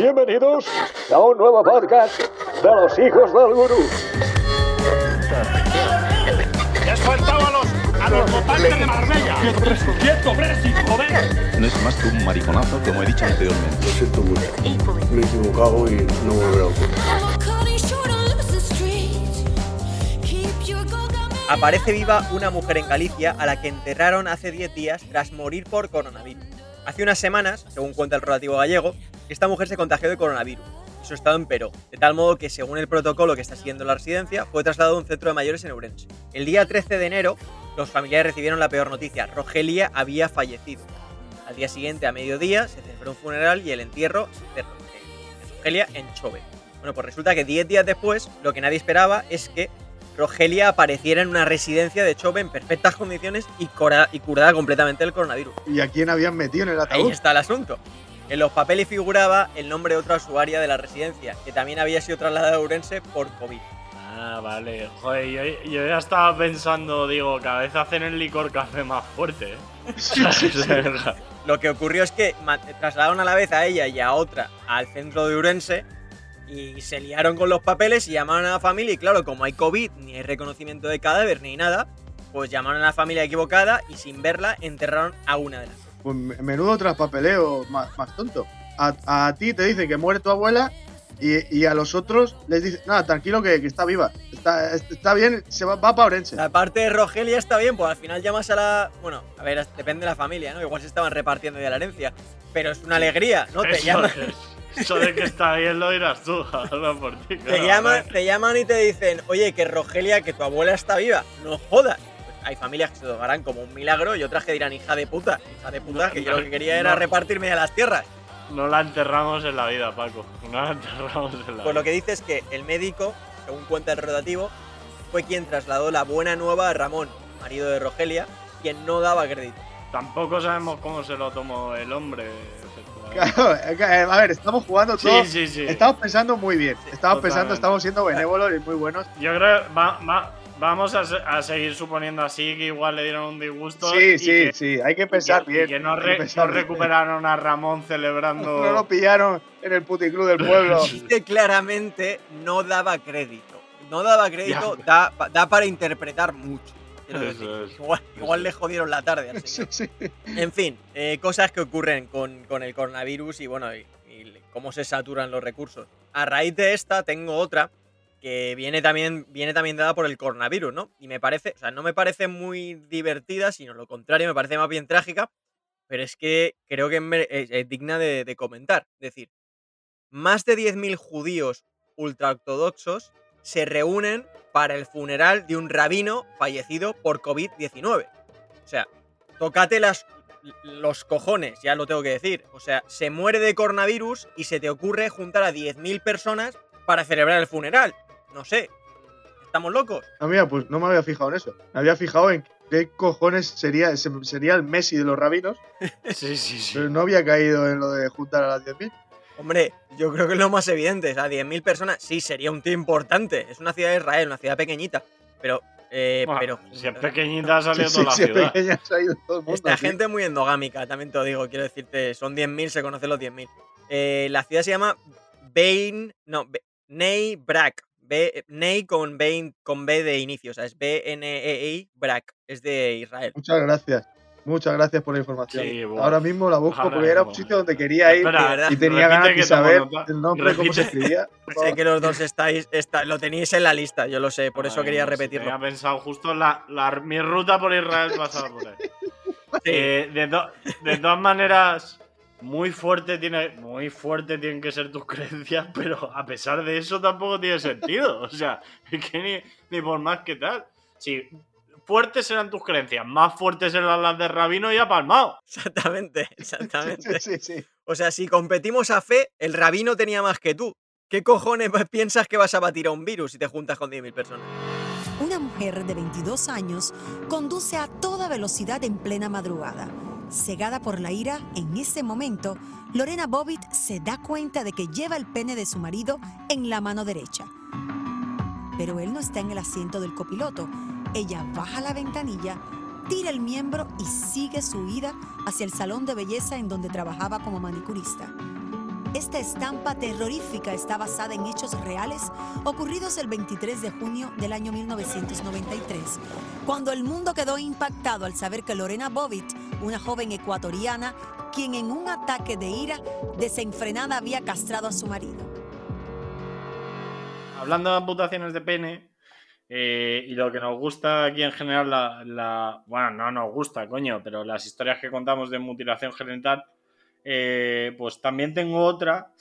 Bienvenidos a un nuevo podcast de los hijos del gurú. ¡Ya has faltado a los, a los votantes de Marbella! ¡Quieto, preso! ¡Quieto, preso, joder! No es más que un mariconazo, como he dicho anteriormente. Lo siento mucho. Me he equivocado y no volverá a ocurrir. Aparece viva una mujer en Galicia a la que enterraron hace 10 días tras morir por coronavirus. Hace unas semanas, según cuenta el relativo gallego, esta mujer se contagió de coronavirus y su estado empeoró, de tal modo que, según el protocolo que está siguiendo la residencia, fue trasladado a un centro de mayores en Ourense. El día 13 de enero, los familiares recibieron la peor noticia: Rogelia había fallecido. Al día siguiente, a mediodía, se celebró un funeral y el entierro de Rogelia en Chove. Bueno, pues resulta que 10 días después, lo que nadie esperaba es que Rogelia apareciera en una residencia de Chove en perfectas condiciones y, curada completamente del coronavirus. ¿Y a quién habían metido en el Ahí ataúd? está el asunto. En los papeles figuraba el nombre de otra usuaria de la residencia, que también había sido trasladada a Ourense por COVID. Ah, vale. Joder, yo, yo ya estaba pensando, digo, cada vez hacen el licor café más fuerte, ¿eh? Lo que ocurrió es que trasladaron a la vez a ella y a otra al centro de Ourense y se liaron con los papeles y llamaron a la familia y claro, como hay COVID, ni hay reconocimiento de cadáver ni nada, pues llamaron a la familia equivocada y sin verla enterraron a una de las. Pues me- menudo traspapeleo más, más tonto. A, a ti te dicen que muere tu abuela y, y a los otros les dicen, nada, tranquilo que, que está viva. Está, está bien, se va, va para Orense. La parte de Rogelia está bien, pues al final llamas a la. Bueno, a ver, depende de la familia, ¿no? Igual se estaban repartiendo ya la herencia. Pero es una alegría, ¿no? Te llaman, eso de que está bien lo dirás tú, habla por ti. te, claro, llaman, te llaman y te dicen, oye, que Rogelia, que tu abuela está viva. No jodas. Hay familias que se lo darán como un milagro y otras que dirán, hija de puta, hija de puta, que yo lo que quería era repartirme a las tierras. No la enterramos en la vida, Paco. No la enterramos en la Pues lo vida. que dice es que el médico, según cuenta el rotativo, fue quien trasladó la buena nueva a Ramón, marido de Rogelia, quien no daba crédito. Tampoco sabemos cómo se lo tomó el hombre. Claro, eh, a ver, estamos jugando Sí, todos. sí, sí. Estamos pensando muy bien. Estamos totalmente. pensando, estamos siendo benévolos y muy buenos. Yo creo que va- va- vamos a, se- a seguir suponiendo así que igual le dieron un disgusto. Sí, y sí, que- sí. Hay que y pensar que- y bien. que no, hay re- pensar no bien. recuperaron a Ramón celebrando. No lo pillaron en el puticlub del pueblo. Dice claramente no daba crédito. No daba crédito, da, da para interpretar mucho. decir. es. Igual, igual Eso le jodieron la tarde Sí, sí. En fin, eh, cosas que ocurren con, con el coronavirus y bueno, y, y cómo se saturan los recursos. A raíz de esta tengo otra que viene también, viene también dada por el coronavirus, ¿no? Y me parece, o sea, no me parece muy divertida, sino lo contrario, me parece más bien trágica, pero es que creo que es, digna de, de comentar. Es decir, más de 10.000 judíos ultraortodoxos se reúnen para el funeral de un rabino fallecido por COVID-19. O sea, tócate las, los cojones, ya lo tengo que decir. O sea, se muere de coronavirus y se te ocurre juntar a 10.000 personas para celebrar el funeral. No sé, ¿estamos locos? No, mira, pues no me había fijado en eso. Me había fijado en qué cojones sería, se- sería el Messi de los rabinos, Sí, sí, sí. pero no había caído en lo de juntar a las 10.000. Hombre, yo creo que es lo más evidente. O sea, 10.000 personas, sí, sería un tío importante. Es una ciudad de Israel, una ciudad pequeñita. Pero, eh, Bueno, pero... si es pequeñita ha salido Sí, toda la sí, sí, ciudad. pequeña ha ido todo el mundo. Esta sí. gente es muy endogámica, también te lo digo. Quiero decirte, son 10.000, se conocen los 10.000. Eh, la ciudad se llama Bain. No, Ney Brak. B- Ney con, Bain, con B de inicio, o sea, es B-N-E-I Brak. Es de Israel. Muchas gracias. Muchas gracias por la información. Sí, bueno. Ahora mismo la busco Ahora porque era un sitio donde quería ir Espera, y tenía repite ganas que de saber el nombre, cómo se Repite. escribía. Sé que los dos estáis, está- lo tenéis en la lista, yo lo sé, por eso Ay, quería repetirlo. Tenía pensado justo la, la- mi ruta por Israel pasaba por ahí. Sí. Eh, de, to- de todas maneras, muy fuerte tiene, muy fuerte tienen que ser tus creencias, pero a pesar de eso tampoco tiene sentido. O sea, es que ni, ni por más que tal. Si fuertes serán tus creencias, más fuertes serán las de Rabino y ha palmado. Exactamente, Sí, exactamente. sí, sí. O sea, si competimos a fe, el rabino tenía más que tú. ¿Qué cojones piensas que vas a batir a un virus si te juntas con 10.000 personas? Una mujer de 22 años conduce a toda velocidad en plena madrugada. Cegada por la ira, en ese momento, Lorena Bobbitt se da cuenta de que lleva el pene de su marido en la mano derecha. Pero él no está en el asiento del copiloto. Ella baja la ventanilla, tira el miembro y sigue su ida hacia el salón de belleza en donde trabajaba como manicurista. Esta estampa terrorífica está basada en hechos reales ocurridos el 23 de junio del año 1993, cuando el mundo quedó impactado al saber que Lorena Bobbitt, una joven ecuatoriana, quien en un ataque de ira desenfrenada había castrado a su marido. Hablando de amputaciones de pene, eh, y lo que nos gusta aquí en general, bueno, no nos gusta, coño, pero las historias que contamos de mutilación genital, eh, pues también tengo otra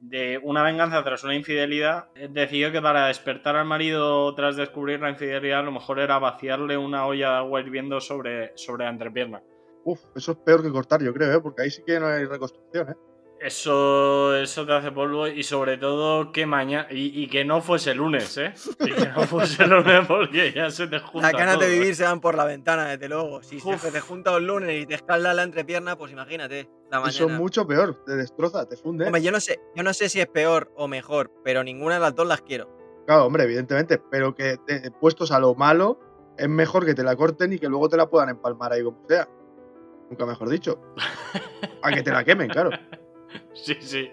de una venganza tras una infidelidad. Decidió que para despertar al marido tras descubrir la infidelidad, lo mejor era vaciarle una olla de agua hirviendo sobre, sobre la entrepierna. Uf, eso es peor que cortar, yo creo, ¿eh? porque ahí sí que no hay reconstrucción. ¿eh? Eso, eso te hace polvo y sobre todo que mañana. Y, y que no fuese lunes, ¿eh? Y que no fuese lunes porque ya se te junta. Las ganas de ¿eh? vivir se van por la ventana, desde luego. Si Uf. se te junta un lunes y te escalda la entrepierna, pues imagínate. La mañana. Eso es mucho peor, te destroza, te funde. Hombre, yo no sé, yo no sé si es peor o mejor, pero ninguna de las dos las quiero. Claro, hombre, evidentemente, pero que te- puestos a lo malo, es mejor que te la corten y que luego te la puedan empalmar ahí como sea. Nunca mejor dicho. A que te la quemen, claro. Sí, sí.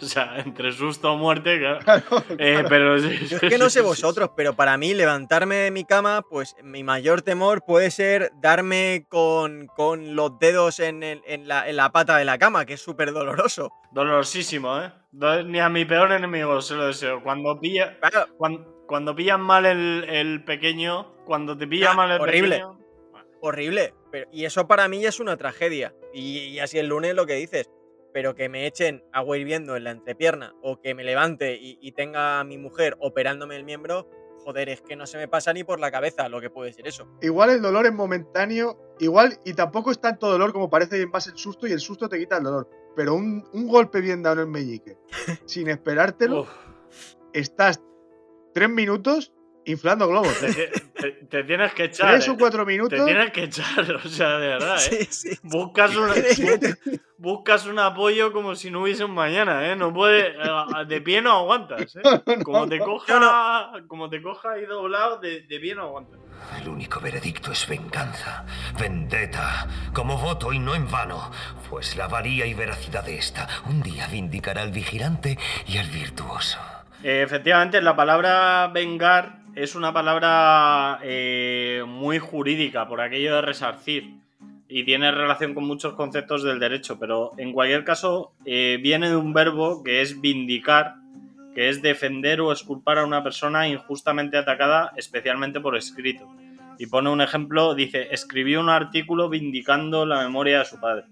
O sea, entre susto o muerte, claro. Claro, Eh, pero sí, Yo es que no sé sí, vosotros, pero para mí levantarme de mi cama, pues mi mayor temor puede ser darme con, con los dedos en, el- en la, en la pata de la cama, que es súper doloroso. Dolorosísimo, ¿eh? Ni a mi peor enemigo se lo deseo. Cuando pilla. Claro, Cuando, cuando pillan mal el, el pequeño. Cuando te pilla Ah, mal el horrible. pequeño. horrible. Pero, y eso para mí ya es una tragedia. Y, y así el lunes lo que dices. Pero que me echen agua hirviendo en la entrepierna o que me levante y, y tenga a mi mujer operándome el miembro, joder, es que no se me pasa ni por la cabeza lo que puede ser eso. Igual el dolor es momentáneo, igual, y tampoco es tanto dolor como parece en base el susto, y el susto te quita el dolor. Pero un, un golpe bien dado en el meñique, sin esperártelo, estás tres minutos inflando globos. te, ¿eh? te- te tienes que echar. Tres ¿eh? o cuatro Te minutos. tienes que echar, o sea, de verdad, ¿eh? Sí, sí. Buscas un, Tienes que- bu- buscas un apoyo como si no hubiese un mañana, ¿eh? No puede, eh, de pie no aguantas, ¿eh? Como te coja, como te coja ahí doblado, de, de pie no aguantas. El único veredicto es venganza, vendetta, como voto y no en vano, pues la valía y veracidad de esta un día vindicará al vigilante y al virtuoso. Eh, efectivamente, la palabra vengar es una palabra eh, muy jurídica por aquello de resarcir y tiene relación con muchos conceptos del derecho, pero en cualquier caso eh, viene de un verbo que es vindicar, que es defender o exculpar a una persona injustamente atacada, especialmente por escrito. Y pone un ejemplo, dice, escribió un artículo vindicando la memoria de su padre.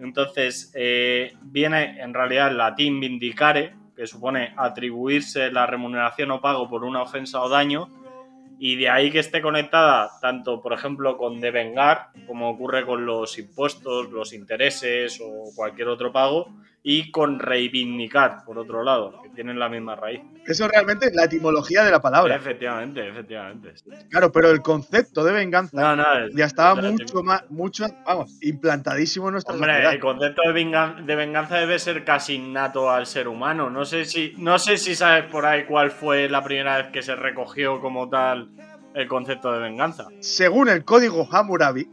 Entonces, eh, viene en realidad el latín vindicare, que supone atribuirse la remuneración o pago por una ofensa o daño, y de ahí que esté conectada tanto, por ejemplo, con devengar, como ocurre con los impuestos, los intereses o cualquier otro pago, y con reivindicar, por otro lado, que tienen la misma raíz. Eso realmente es la etimología de la palabra. Efectivamente, efectivamente. Claro, pero el concepto de venganza No, no, es- ya estaba mucho más, mucho, vamos, implantadísimo en nuestra Hombre, sociedad. el concepto de venganza debe ser casi innato al ser humano. No sé si, no sé si sabes por ahí cuál fue la primera vez que se recogió como tal el concepto de venganza. Según el código Hammurabi,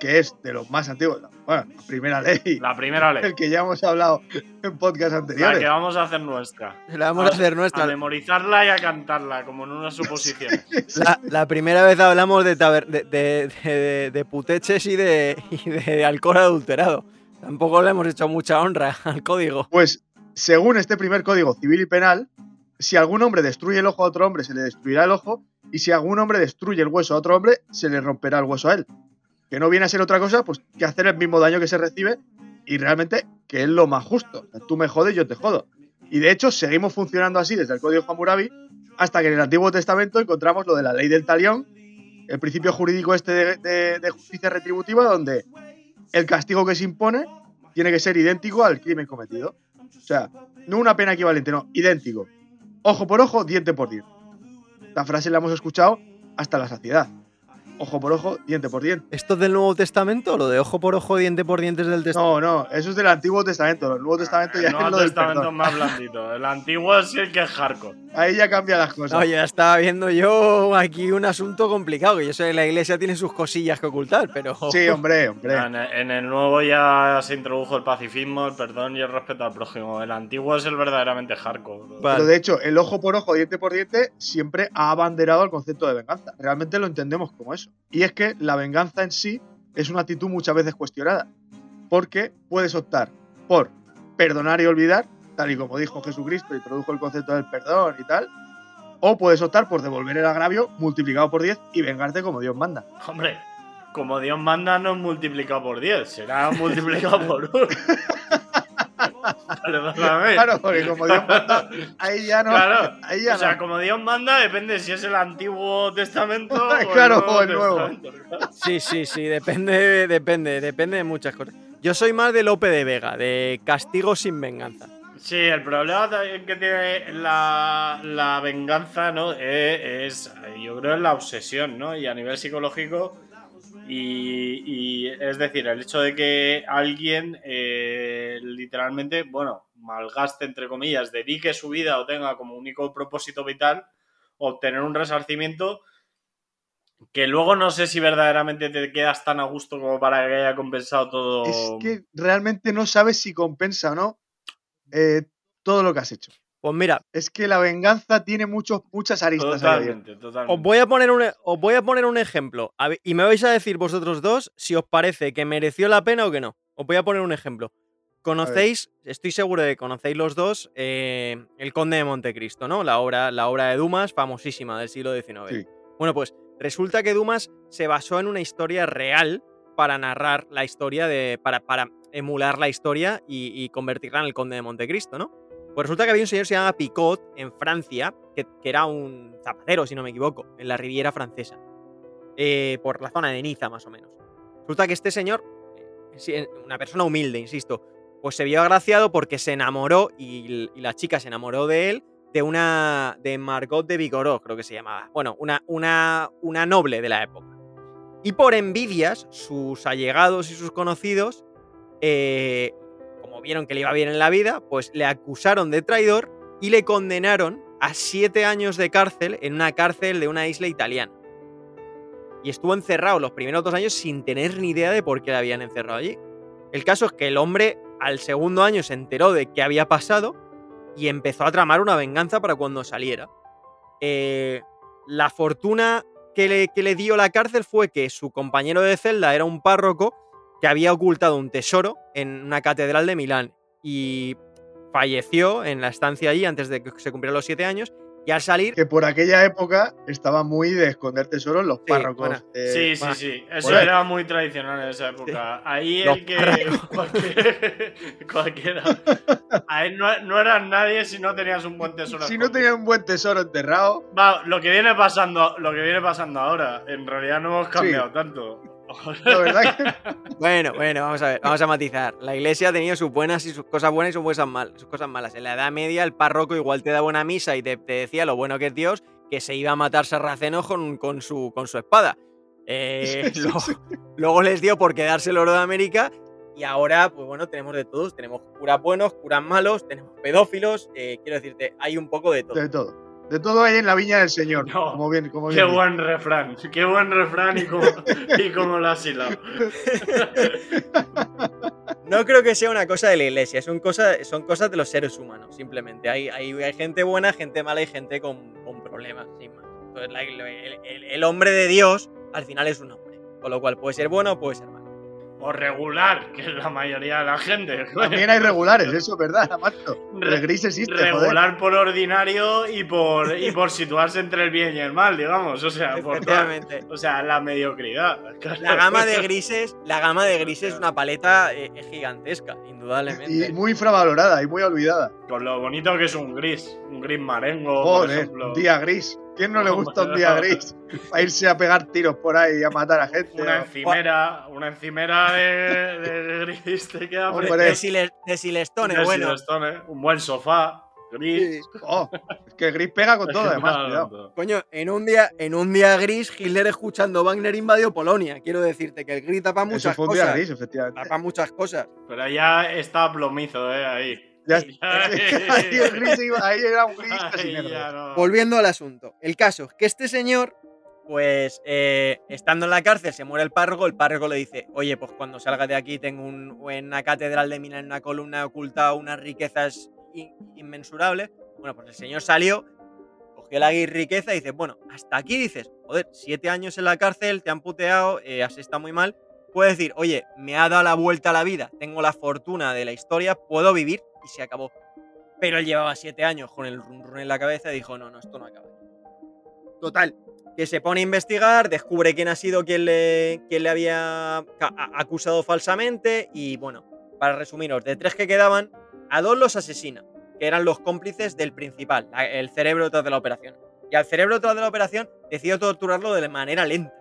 que es de los más antiguos, bueno, la primera ley, La primera ley. el que ya hemos hablado en podcast La anteriores. que vamos a hacer nuestra. La vamos a hacer A nuestra. memorizarla y a cantarla, como en unas suposiciones. La, la primera vez hablamos de, taber- de, de- de- de puteches y de, y de alcohol adulterado. Tampoco le hemos hecho mucha honra al código. Pues, según este primer código civil y penal, si algún hombre destruye el ojo a otro hombre, se le destruirá el ojo, y si algún hombre destruye el hueso a otro hombre, se le romperá el hueso a él. Que no viene a ser otra cosa pues, que hacer el mismo daño que se recibe, y realmente que es lo más justo. Tú me jodes, yo te jodo. Y de hecho, seguimos funcionando así desde el código Hammurabi, hasta que en el Antiguo Testamento encontramos lo de la ley del talión, el principio jurídico este de, de- de justicia retributiva, donde el castigo que se impone tiene que ser idéntico al crimen cometido. O sea, no una pena equivalente, no, idéntico. Ojo por ojo, diente por diente. La frase la hemos escuchado hasta la saciedad. Ojo por ojo, diente por diente. ¿Esto es del Nuevo Testamento? ¿Lo de ojo por ojo, diente por diente es del Testamento? No, no, eso es del Antiguo Testamento. El Nuevo Testamento ya El es Nuevo lo del Testamento es perdón. más blandito. El antiguo sí el que es hardcore. Ahí ya cambia las cosas. No, ya estaba viendo yo aquí un asunto complicado, que yo sé que la iglesia tiene sus cosillas que ocultar, pero... Sí, hombre, hombre. En el, en el nuevo ya se introdujo el pacifismo, el perdón y el respeto al prójimo. El antiguo es el verdaderamente hardcore. Vale. Pero de hecho, el ojo por ojo, diente por diente, siempre ha abanderado el concepto de venganza. Realmente lo entendemos como eso. Y es que la venganza en sí es una actitud muchas veces cuestionada. Porque puedes optar por perdonar y olvidar, tal y como dijo Jesucristo, introdujo el concepto del perdón y tal. O puedes optar por devolver el agravio multiplicado por 10 y vengarte como Dios manda. Hombre, como Dios manda no es multiplicado por 10, será multiplicado por 1. Claro, porque como Dios manda, ahí ya no. Claro. Ahí ya o sea, no. como Dios manda, depende si es el Antiguo Testamento o el Nuevo o el Nuevo. Testamento, claro. Sí, sí, sí, depende, depende, depende de muchas cosas. Yo soy más de Lope de Vega, de castigo sin venganza. Sí, el problema también que tiene la, la venganza, ¿no? Eh, es, yo creo, es la obsesión, ¿no? Y a nivel psicológico, y, es decir, el hecho de que alguien eh, literalmente, bueno, malgaste, entre comillas, dedique su vida o tenga como único propósito vital obtener un resarcimiento que luego no sé si verdaderamente te quedas tan a gusto como para que haya compensado todo. Es que realmente no sabes si compensa o no eh, todo lo que has hecho. Pues mira, Es que la venganza tiene muchos, muchas aristas. Totalmente, totalmente. os voy a poner un, e- os voy a poner un ejemplo y me vais a decir vosotros dos si os parece que mereció la pena o que no. Os voy a poner un ejemplo. Conocéis, estoy seguro de que conocéis los dos, eh, El Conde de Montecristo, ¿no? La obra, la obra de Dumas, famosísima del siglo XIX. Sí. Bueno, pues resulta que Dumas se basó en una historia real para narrar la historia de. para, para emular la historia y, y convertirla en el Conde de Montecristo, ¿no? Pues resulta que había un señor que se llama Picot en Francia, que, era un zapatero, si no me equivoco, en la Riviera Francesa. eh, por la zona de Niza, más o menos. Resulta que este señor, eh, sí, una persona humilde, insisto, pues se vio agraciado porque se enamoró y, la chica se enamoró de él de una. de Margot de Vigoró, creo que se llamaba. Bueno, una, una, una noble de la época. Y por envidias, sus allegados y sus conocidos, eh, vieron que le iba bien en la vida, pues le acusaron de traidor y le condenaron a siete años de cárcel en una cárcel de una isla italiana. Y estuvo encerrado los primeros dos años sin tener ni idea de por qué le habían encerrado allí. El caso es que el hombre al segundo año se enteró de qué había pasado y empezó a tramar una venganza para cuando saliera. Eh, la fortuna que le, que le dio la cárcel fue que su compañero de celda era un párroco que había ocultado un tesoro en una catedral de Milán y falleció en la estancia allí antes de que se cumplieran los siete años y al salir... Que por aquella época estaba muy de esconder tesoros los párrocos. bueno. eh, Sí, sí, sí. Eso era muy tradicional en esa época. Ahí Los el que. Cualquier, cualquiera. Ahí no, no eras nadie si no tenías un buen tesoro. Si no escondido. tenía un buen tesoro enterrado, Va, lo que viene pasando, lo que viene pasando ahora, en realidad no hemos cambiado tanto. La verdad que Bueno, bueno, vamos a ver, vamos a matizar. La iglesia ha tenido sus buenas y sus cosas buenas y sus cosas, mal- sus cosas malas. En la Edad Media el párroco igual te da buena misa y te, te decía lo bueno que es Dios, que se iba a matar sarracenos con, con, su, con su espada. Eh, Sí, sí, luego, sí. luego les dio por quedarse el oro de América y ahora, pues bueno, tenemos de todos. Tenemos curas buenos, curas malos, tenemos pedófilos. eh, quiero decirte, hay un poco de todo. de todo. De todo hay en la viña del Señor. No. Como bien, como Qué bien buen refrán, qué buen refrán y cómo, y cómo lo has hilado. No creo que sea una cosa de la iglesia, son, cosa- son cosas de los seres humanos, simplemente. Hay, hay, hay gente buena, gente mala y gente con, con problemas, sin más. Entonces, la- el, el- el hombre de Dios al final es un hombre, con lo cual puede ser bueno o puede ser malo. O regular, que es la mayoría de la gente. También hay regulares, eso es verdad. Re- El gris existe, joder. regular por ordinario y por, y por situarse entre el bien y el mal, digamos. O sea, por toda- o sea la mediocridad. La gama de grises, la gama de grises es una paleta eh, gigantesca, indudablemente. Y muy infravalorada y muy olvidada. Con lo bonito que es un gris. Un gris marengo, por Joder, ejemplo. un día gris. ¿Quién no le gusta un día gris? Para irse a pegar tiros por ahí y a matar a gente. Una encimera, una encimera de, de gris te queda Hombre, de, Siles- de Silestone, De bueno. Silestone, Un buen sofá. Gris. Oh, es que Gris pega con todo, además, cuidado. Coño, en un día, en un día gris, Hitler escuchando Wagner invadió Polonia. Quiero decirte que el gris tapa Eso muchas fue un día cosas. Gris, efectivamente. Tapa muchas cosas. Pero ya está plomizo, eh, ahí. Ya- Ay. ahí, el gris iba- ahí era un gris casi Ay, negro. ya no. Volviendo al asunto. El caso es que este señor, pues, eh, estando en la cárcel, se muere el párroco. El párroco le dice: Oye, pues cuando salga de aquí, tengo un, en una catedral de mina, en una columna oculta, unas riquezas in- inmensurables. Bueno, pues el señor salió, cogió la riqueza y dice: Bueno, hasta aquí dices, joder, siete años en la cárcel, te han puteado, eh, así está muy mal. Puedes decir, oye, me ha dado la vuelta a la vida, tengo la fortuna de la historia, puedo vivir y se acabó. Pero él llevaba siete años con el run run en la cabeza y dijo, no, no, esto no acaba. Total, que se pone a investigar, descubre quién ha sido quien le, quien le había acusado falsamente y bueno, para resumiros, de tres que quedaban, a dos los asesina, que eran los cómplices del principal, el cerebro detrás de la operación. Y al cerebro detrás de la operación decidió torturarlo de manera lenta.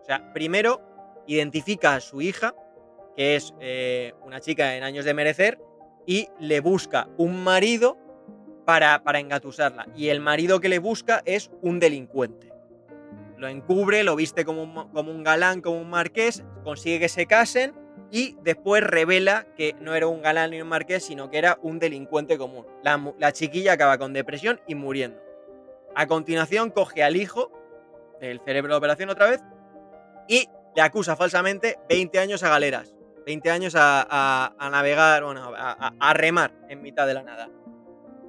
O sea, primero identifica a su hija, que es eh, una chica en años de merecer, y le busca un marido para, para engatusarla. Y el marido que le busca es un delincuente. Lo encubre, lo viste como un, mo- como un galán, como un marqués, consigue que se casen y después revela que no era un galán ni un marqués, sino que era un delincuente común. La, la chiquilla acaba con depresión y muriendo. A continuación coge al hijo del cerebro de operación otra vez y le acusa falsamente 20 años a galeras. 20 años a, a- a navegar, bueno, a, a- a remar en mitad de la nada.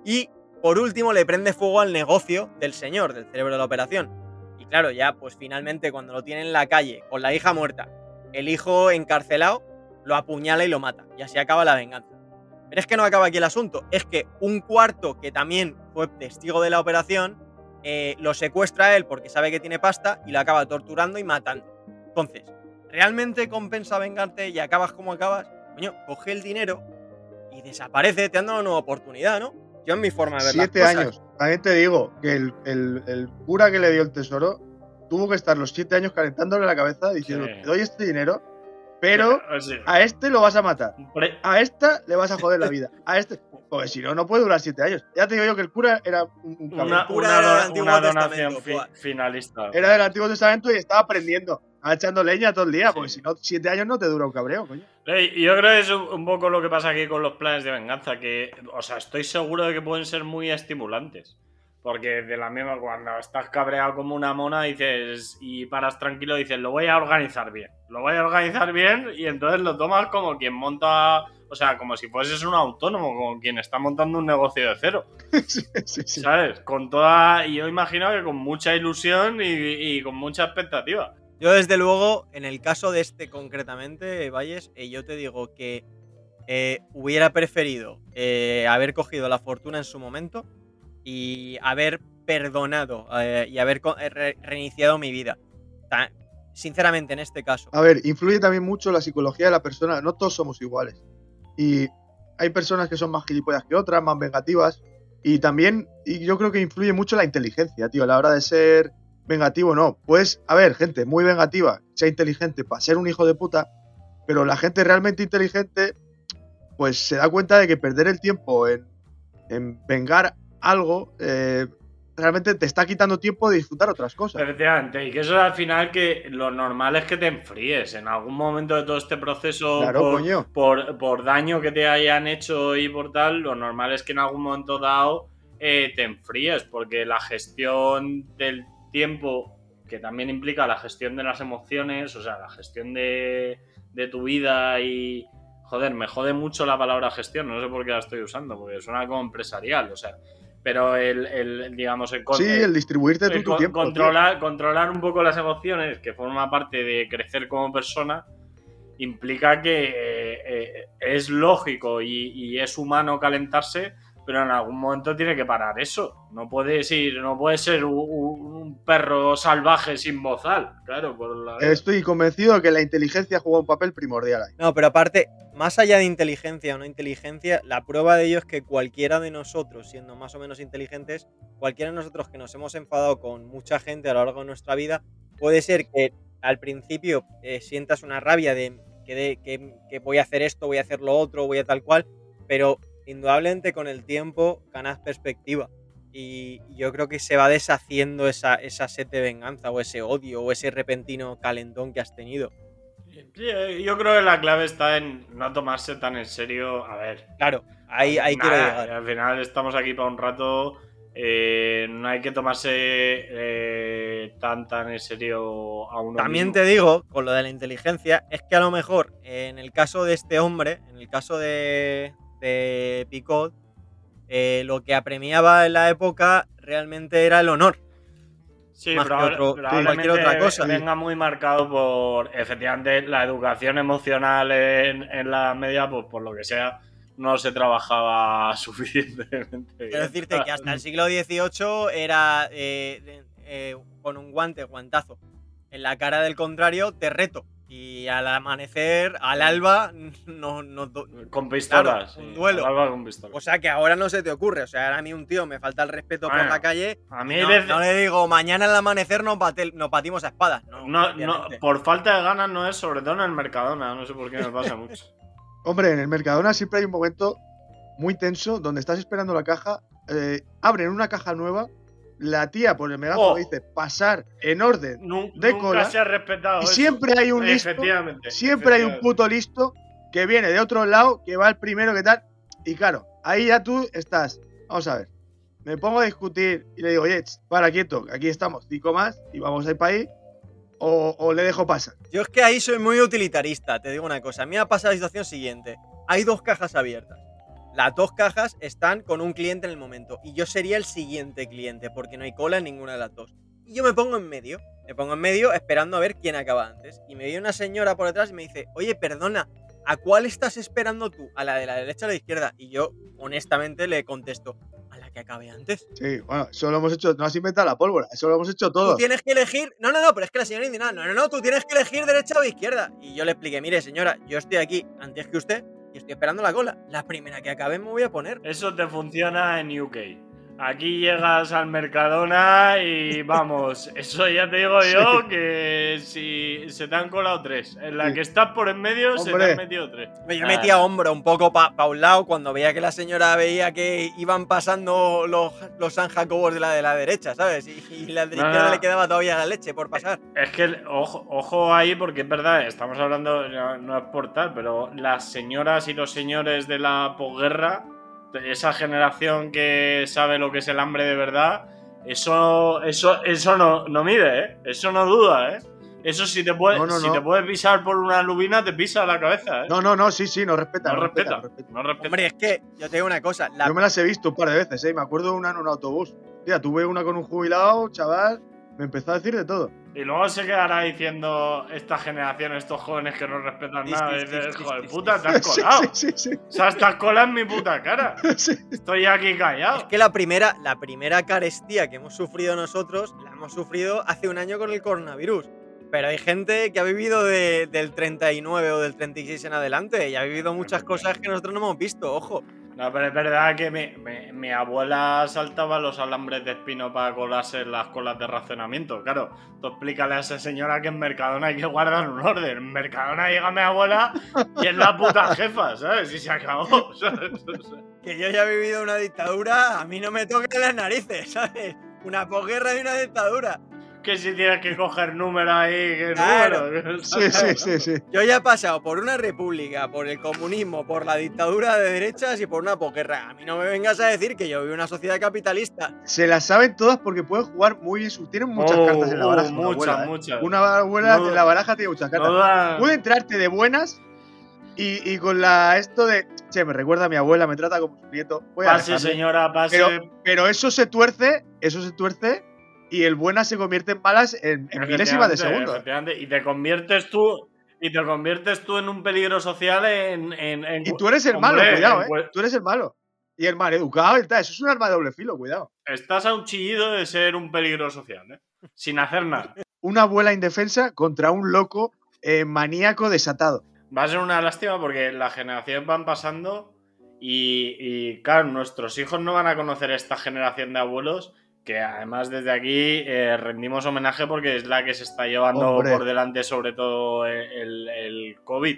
Y por último le prende fuego al negocio del señor, del cerebro de la operación. Y claro, ya pues finalmente cuando lo tiene en la calle, con la hija muerta, el hijo encarcelado, lo apuñala y lo mata. Y así acaba la venganza. Pero es que no acaba aquí el asunto. Es que un cuarto que también fue testigo de la operación, eh, lo secuestra a él porque sabe que tiene pasta y lo acaba torturando y matando. Entonces, ¿realmente compensa vengarte y acabas como acabas? Coño, coge el dinero y desaparece, te han dado una nueva oportunidad, ¿no? Yo en mi forma de ver las Siete cosas. años. También te digo que el, el- el cura que le dio el tesoro tuvo que estar los siete años calentándole la cabeza diciendo: Sí. Te doy este dinero, pero a este lo vas a matar. A esta le vas a joder la vida. A este. Porque si no, no puede durar siete años. Ya te digo yo que el cura era un, un una, Cura una era del do- Antiguo una donación Testamento, fi- buah. finalista. Era del Antiguo Testamento y estaba aprendiendo. Estaba echando leña todo el día. Porque Sí. si no, siete años no te dura un cabreo, coño. Yo creo que es un un poco lo que pasa aquí con los planes de venganza, que, o sea, estoy seguro de que pueden ser muy estimulantes. Porque de la misma, cuando estás cabreado como una mona, dices, y paras tranquilo, dices, lo voy a organizar bien. Lo voy a organizar bien, y entonces lo tomas como quien monta, o sea, como si fueses un autónomo, como quien está montando un negocio de cero. sí, sí, sí. ¿Sabes? Con toda. Y yo imagino que con mucha ilusión y, y con mucha expectativa. Yo, desde luego, en el caso de este concretamente, Valles, eh, yo te digo que eh, hubiera preferido eh, haber cogido la fortuna en su momento y haber perdonado y haber reiniciado mi vida. Sinceramente, en este caso. A ver, influye también mucho la psicología de la persona. No todos somos iguales. Y hay personas que son más gilipollas que otras, más vengativas. Y también, y yo creo que influye mucho la inteligencia, tío, a la hora de ser vengativo, no. Pues, a ver, gente muy vengativa, sea inteligente para ser un hijo de puta, pero la gente realmente inteligente, pues se da cuenta de que perder el tiempo en, en vengar algo, eh, realmente te está quitando tiempo de disfrutar otras cosas. Efectivamente, y que eso al final que lo normal es que te enfríes en algún momento de todo este proceso Claro, por, coño. por, por daño que te hayan hecho y por tal, lo normal es que en algún momento dado eh, te enfríes, porque la gestión del tiempo, que también implica la gestión de las emociones, o sea, la gestión de, de tu vida y... Joder, me jode mucho la palabra gestión, no sé por qué la estoy usando, porque suena como empresarial, o sea, pero el, el digamos, el, Sí, el distribuirte el tu tiempo. tío. controlar, controlar un poco las emociones, que forma parte de crecer como persona, implica que eh, eh, es lógico y, y es humano calentarse, pero en algún momento tiene que parar eso. No puedes ir, no puedes ser un, un- un perro salvaje sin bozal, claro. Por la... Estoy convencido de que la inteligencia juega un papel primordial ahí. No, pero aparte, más allá de inteligencia o no inteligencia, la prueba de ello es que cualquiera de nosotros, siendo más o menos inteligentes, cualquiera de nosotros que nos hemos enfadado con mucha gente a lo largo de nuestra vida, puede ser que al principio eh, sientas una rabia de que, de- que- que voy a hacer esto, voy a hacer lo otro, voy a tal cual, pero indudablemente con el tiempo ganas perspectiva. Y yo creo que se va deshaciendo esa, esa sed de venganza o ese odio o ese repentino calentón que has tenido. Sí, eh, yo creo que la clave está en no tomarse tan en serio. A ver. Claro, ahí, ahí quiero llegar. Al final estamos aquí para un rato. eh, no hay que tomarse eh, tan tan en serio a uno También mismo. te digo, con lo de la inteligencia, es que a lo mejor en el caso de este hombre, en el caso de, de Picot, eh, lo que apremiaba en la época realmente era el honor. Sí, más que probable- otro- probablemente cualquier otra cosa. venga muy marcado por, efectivamente, la educación emocional en, en la media, pues por lo que sea, no se trabajaba suficientemente. Quiero decirte que hasta el siglo XVIII era eh, eh, con un guante, guantazo. En la cara del contrario, te reto. Y al amanecer, al alba, no, no Con pistolas. Claro, un sí, duelo. al alba con pistolas. O sea que ahora no se te ocurre. O sea, ahora a mí un tío me falta el respeto por la calle. a mí no, veces- no le digo, mañana al amanecer nos, bate- nos batimos a espadas. No, No, no, por falta de ganas no es, sobre todo en el Mercadona, no sé por qué me pasa mucho. Hombre, en el Mercadona siempre hay un momento muy tenso donde estás esperando la caja, eh, abren una caja nueva, la tía por el megáfono Oh. dice pasar en orden de nunca cola se ha respetado. y eso. siempre hay un listo, Efectivamente. siempre hay un puto listo que viene de otro lado, que va el primero que tal, y claro, ahí ya tú estás, vamos a ver, me pongo a discutir y le digo, oye, para quieto, aquí estamos, cinco más y vamos a ir para ahí, o, o le dejo pasar. Yo es que ahí soy muy utilitarista, te digo una cosa. A mí me ha pasado la situación siguiente. Hay dos cajas abiertas. Las dos cajas están con un cliente en el momento. Y yo sería el siguiente cliente, porque no hay cola en ninguna de las dos. Y yo me pongo en medio. Me pongo en medio esperando a ver quién acaba antes. Y me viene una señora por detrás y me dice, oye, perdona, ¿a cuál estás esperando tú? ¿A la de la derecha o a la izquierda? Y yo, honestamente, le contesto, a la que acabe antes. Sí, bueno, eso lo hemos hecho, no has inventado la pólvora, eso lo hemos hecho Tú todos. tienes que elegir. No, no, no, pero es que la señora indignada. No, no, no, tú tienes que elegir derecha o izquierda. Y yo le expliqué, mire, señora, yo estoy aquí antes que usted y estoy esperando la cola. La primera que acabe me voy a poner. Eso te funciona en UK. Aquí llegas al Mercadona y vamos, eso ya te digo yo que si se te han colado tres. En la Sí. que estás por en medio se te han metido tres. Yo Ah, metía hombro un poco para un lado cuando veía que la señora veía que iban pasando los, los San Jacobos de la de la derecha, ¿sabes? Y, y la de la izquierda no. le quedaba todavía la leche por pasar. Es que, ojo, ojo ahí, porque es verdad, estamos hablando, no, no es por tal, pero las señoras y los señores de la posguerra, esa generación que sabe lo que es el hambre de verdad, eso, eso, eso no, no mide, ¿eh? Eso no duda, ¿eh? Eso si te puede, No, no, si no. te puedes pisar por una lubina, te pisa la cabeza, ¿eh? No, no, no, sí, sí, no respeta, no, no, respeta. respeta, no respeta. no respeta. Hombre, es que yo te digo una cosa. La, Yo me las he visto un par de veces, ¿eh? Me acuerdo de una en un autobús. Tía, tuve una con un jubilado, chaval, me empezó a decir de todo. Y luego se quedará diciendo esta generación, estos jóvenes que no respetan Sí, nada. sí, y sí, dices, sí, hijo de puta, te has colado. sí, sí, sí. O sea, estás colado en mi puta cara. sí. Estoy aquí Es callado. que la primera, la primera carestía que hemos sufrido nosotros la hemos sufrido hace un año con el coronavirus. Pero hay gente que ha vivido de- del 39 o del 36 en adelante y ha vivido muchas cosas que nosotros no hemos visto, ojo. No, pero es verdad que mi, abuela saltaba los alambres de espino para colarse en las colas de racionamiento. Claro, tú explícale a esa señora que en Mercadona hay que guardar un orden. En Mercadona llega mi abuela y es la puta jefa, ¿sabes? Y se acabó. Que yo ya vivido una dictadura, a mí no me toquen las narices, ¿sabes? Una posguerra y una dictadura. Que si tienes que coger número ahí, que Claro. número. Sí, sí, sí, sí. Yo ya he pasado por una república, por el comunismo, por la dictadura de derechas y por una posguerra. A mí no me vengas a decir que yo vivo en una sociedad capitalista. Se las saben todas porque pueden jugar muy bien. Tienen muchas Oh, cartas en la oh, baraja. una muchas, abuela, ¿eh? muchas. Una abuela No- en la baraja tiene muchas cartas. Puede entrarte de buenas y, y con la esto de. Che, me recuerda a mi abuela, me trata como su nieto. Voy a Pase, alejarme". señora, pase. Pero, pero eso se tuerce, eso se tuerce y el buena se convierte en malas en, en milésimas de segundo. Y te conviertes tú. Y te conviertes tú en un peligro social en. en- en- Y tú eres el malo, cuidado, eh. Tú eres el malo. Y el mal educado. Eso es un arma de doble filo, cuidado. Estás a un chillido de ser un peligro social, ¿eh? Sin hacer nada. Una abuela indefensa contra un loco eh, maníaco desatado. Va a ser una lástima porque las generaciones van pasando y, y, claro, nuestros hijos no van a conocer esta generación de abuelos que además desde aquí eh, rendimos homenaje porque es la que se está llevando Hombre. por delante sobre todo el, el COVID.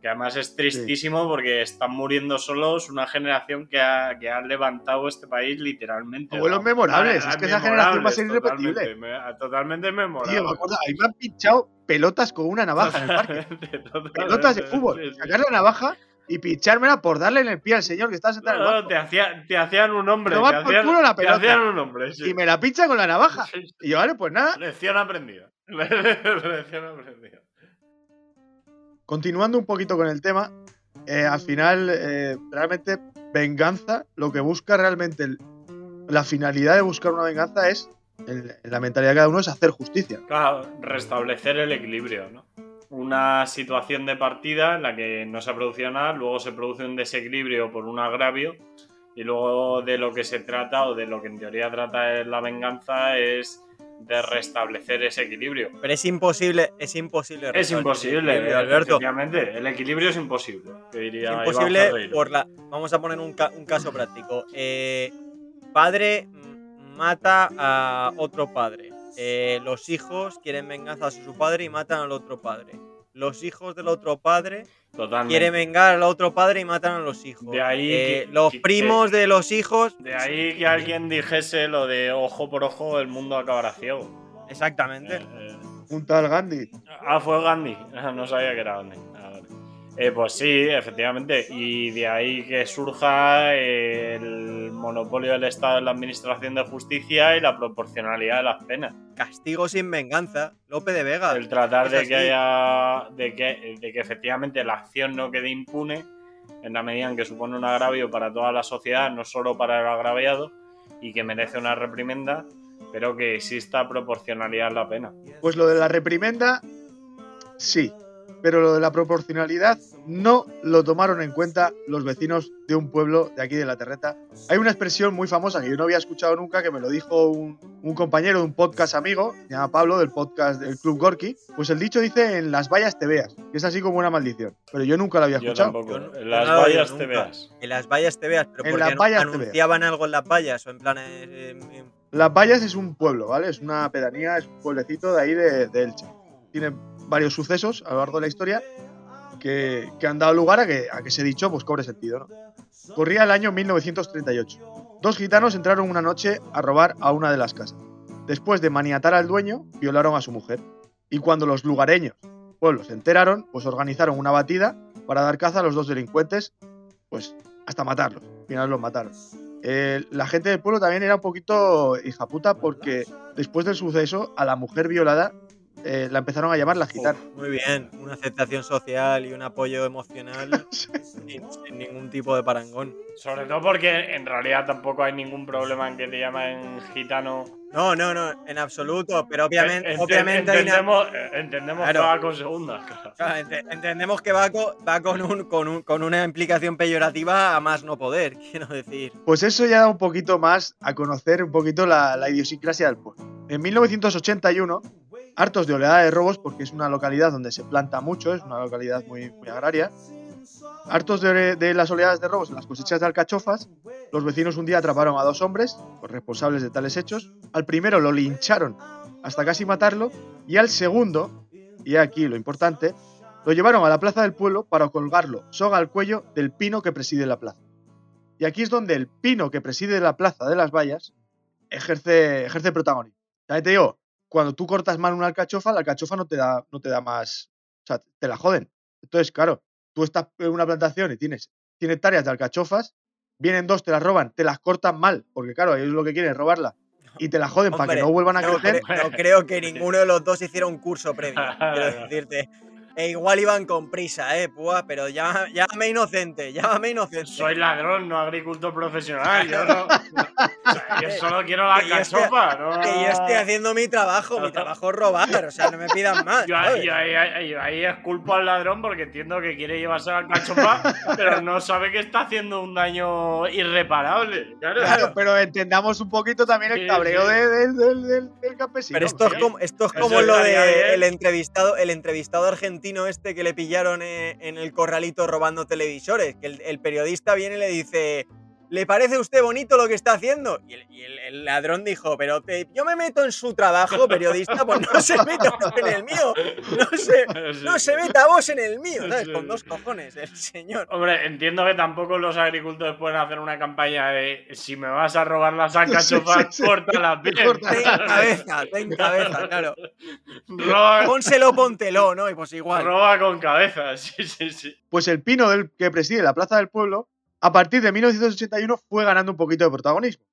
Que además es tristísimo porque están muriendo solos una generación que ha, que ha levantado este país literalmente. Abuelos ¿no? memorables, Ah, es que esa generación va a ser irrepetible. Totalmente, me- totalmente memorable. Tío, me acuerdo, a mí me han pinchado pelotas con una navaja en el parque. Totalmente, Pelotas de sí, fútbol. sí, sí. Sacar la navaja y pinchármela por darle en el pie al señor que está sentado en el No, banco. te, hacía- te hacían un hombre. Te por hacían, culo la te hacían un hombre. sí. Y me la pincha con la navaja. Sí, sí. Y yo, vale, pues nada. Lección aprendida. Lección aprendida. Continuando un poquito con el tema, eh, al final, eh, realmente, venganza, lo que busca realmente, el- la finalidad de buscar una venganza es, la mentalidad de cada uno, es hacer justicia. Claro, restablecer el equilibrio, ¿no? Una situación de partida en la que no se ha producido nada, luego se produce un desequilibrio por un agravio, y luego de lo que se trata, o de lo que en teoría trata es la venganza, es de restablecer ese equilibrio. Pero es imposible, es imposible. Es el imposible, equilibrio, Alberto. efectivamente. El equilibrio es imposible, diría Iván imposible por la. Vamos a poner un, ca- un caso práctico. Eh, padre mata a otro padre. Eh, los hijos quieren venganza a su padre y matan al otro padre. Los hijos del otro padre Totalmente. quieren vengar al otro padre y matan a los hijos. De ahí Eh, que- los que- primos de los hijos. De ahí que alguien dijese lo de ojo por ojo, el mundo acabará ciego. Exactamente. Eh, eh, Un tal Gandhi. Ah, fue Gandhi. No sabía que era Gandhi. Eh, pues sí, efectivamente. Y de ahí que surja el monopolio del Estado en la administración de justicia y la proporcionalidad de las penas. Castigo sin venganza. Lope de Vega. El tratar Es de que haya. De que, de que efectivamente la acción no quede impune en la medida en que supone un agravio para toda la sociedad, no solo para el agraviado, y que merece una reprimenda, pero que exista proporcionalidad en la pena. Pues lo de la reprimenda, sí. Pero lo de la proporcionalidad no lo tomaron en cuenta los vecinos de un pueblo de aquí de la Terreta. Hay una expresión muy famosa que yo no había escuchado nunca, que me lo dijo un, un compañero de un podcast amigo, se llama Pablo, del podcast del Club Gorky. Pues el dicho dice en las vallas te veas, que es así como una maldición. Pero yo nunca lo había Yo escuchado. tampoco. Yo no- En las no vallas te veas. En las vallas te veas, pero En porque las vallas te veas. anunciaban algo en las vallas o en plan. eh, eh, Las Vallas es un pueblo, ¿vale? Es una pedanía, es un pueblecito de ahí de, de Elche. Tiene varios sucesos a lo largo de la historia que, que han dado lugar a que, a que ese dicho pues cobre sentido, ¿no? Corría el año 1938. Dos gitanos entraron una noche a robar a una de las casas. Después de maniatar al dueño, violaron a su mujer. Y cuando los lugareños, pueblos, se enteraron, pues organizaron una batida para dar caza a los dos delincuentes, pues hasta matarlos. Al final los mataron. Eh, la gente del pueblo también era un poquito hija puta porque después del suceso a la mujer violada eh, la empezaron a llamar la gitana. Muy bien, una aceptación social y un apoyo emocional sin, sin ningún tipo de parangón. Sobre todo porque en realidad tampoco hay ningún problema en que te llamen gitano. No, no, no, en absoluto, pero obviamente, Ent- obviamente hay una- entendemos, eh, entendemos Claro. que va con segundas. claro. Entendemos que va, co- va con, un, con, un- con una implicación peyorativa a más no poder, quiero decir. Pues eso ya da un poquito más a conocer un poquito la, la idiosincrasia del pueblo. En 1981, hartos de oleada de robos, porque es una localidad donde se planta mucho, es una localidad muy, agraria, hartos de, las oleadas de robos en las cosechas de alcachofas, los vecinos un día atraparon a dos hombres, los responsables de tales hechos. Al primero lo lincharon hasta casi matarlo, y al segundo, y aquí lo importante, lo llevaron a la plaza del pueblo para colgarlo soga al cuello del pino que preside la plaza. Y aquí es donde el pino que preside la plaza de las vallas ejerce, ejerce protagonismo. También cuando tú cortas mal una alcachofa, la alcachofa no te da, no te da más. O sea, te la joden. Entonces, claro, tú estás en una plantación y tienes 100 hectáreas de alcachofas, vienen dos, te las roban, te las cortan mal, porque claro, ellos lo que quieren es robarla. Y te la joden para que no vuelvan a No, crecer. cre- no creo que ninguno de los dos hiciera un curso previo, quiero decirte. E igual iban con prisa, eh, púa, pero llama- llámame inocente, llámame inocente. Soy ladrón, no agricultor profesional. Yo, no, o sea, yo solo quiero la cachofa. No... Que yo estoy haciendo mi trabajo, mi trabajo es robar, o sea, no me pidan más. Yo, yo ahí, ahí esculpo al ladrón porque entiendo que quiere llevarse la cachofa, pero no sabe que está haciendo un daño irreparable. Claro. Claro, pero entendamos un poquito también el cabreo sí. del- del- del- del campesino. Pero esto es como, esto es como lo estaría de entrevistado, el entrevistado argentino este que le pillaron eh, en el corralito robando televisores. Que el, el periodista viene y le dice: ¿le parece a usted bonito lo que está haciendo? Y el, y el- el ladrón dijo, pero te- yo me meto en su trabajo, periodista, pues no se meta usted en el mío. No se, no se meta vos en el mío, ¿sabes? Con dos cojones, el señor. Hombre, entiendo que tampoco los agricultores pueden hacer una campaña de si me vas a robar las alcachofas, Sí, sí, sí. córtalas bien. Corta. Ten cabeza, ten cabeza, claro. roba, Pónselo, póntelo, ¿no? Y pues igual. roba con cabeza, sí, sí, sí. Pues el pino del que preside la Plaza del Pueblo, a partir de 1981 fue ganando un poquito de protagonismo.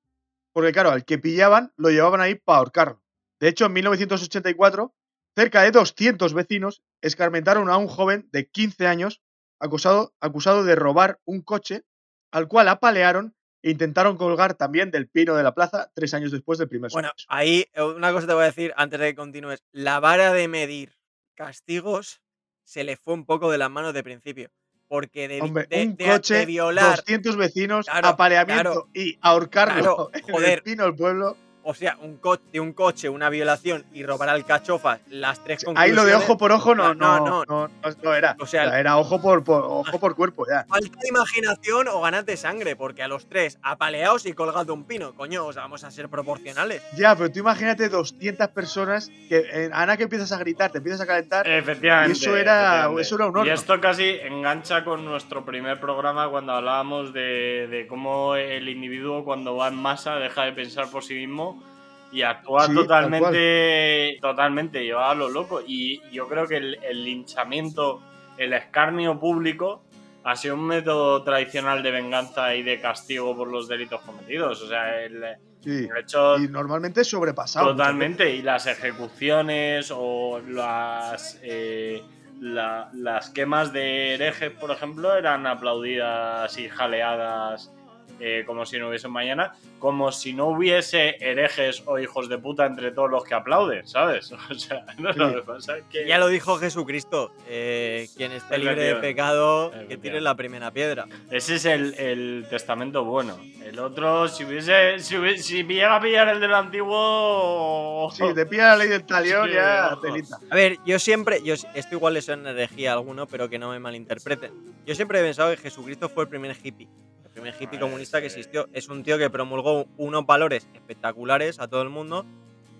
Porque claro, al que pillaban lo llevaban ahí para ahorcarlo. De hecho, en 1984, cerca de 200 vecinos escarmentaron a un joven de 15 años acusado, acusado de robar un coche, al cual apalearon e intentaron colgar también del pino de la plaza tres años después del primer Bueno, suceso. ahí eh, una cosa te voy a decir antes de que continúes. La vara de medir castigos se le fue un poco de las manos de principio. Porque de, Hombre, de- un de- coche, de violar, 200 vecinos, Claro, apaleamiento claro. y ahorcarlo Claro, en joder. el pino del pueblo. O sea, un co- de un coche, una violación y robar alcachofas, las tres Ahí lo de conclusiones- ojo por ojo no, No, no, no, no, no, no era. O sea, era ojo por, por- ojo por cuerpo ya. Falta de imaginación o ganas de sangre, porque a los tres apaleados y colgados de un pino, coño, o sea, vamos a ser proporcionales. Ya, pero tú imagínate 200 personas que en Ana que empiezas a gritar, te empiezas a calentar. Efectivamente. Y eso era- eso era un horno. Y esto casi engancha con nuestro primer programa cuando hablábamos de, de cómo el individuo cuando va en masa deja de pensar por sí mismo y actúa Sí, totalmente, totalmente llevado a lo loco. Y yo creo que el, el linchamiento, el escarnio público ha sido un método tradicional de venganza y de castigo por los delitos cometidos. O sea, el, Sí. el hecho Y normalmente sobrepasado. Totalmente, y las ejecuciones o las, eh, la- las quemas de herejes, por ejemplo, eran aplaudidas y jaleadas eh, como si no hubiese un mañana, como si no hubiese herejes o hijos de puta entre todos los que aplauden, ¿sabes? O sea, no, Sí. lo que pasa es que... Ya lo dijo Jesucristo, eh, quien esté libre de pecado, que tire la primera piedra. Ese es el, el testamento bueno. El otro, si hubiese, si, hubiese- si me llega a pillar el del antiguo... Sí, te pilla la ley del talión Sí, ya, ojo. telita. A ver, yo siempre, yo, esto igual le suena herejía a alguno, pero que no me malinterpreten. Yo siempre he pensado que Jesucristo fue el primer hippie. Primer hippie comunista que existió. Es un tío que promulgó unos valores espectaculares a todo el mundo,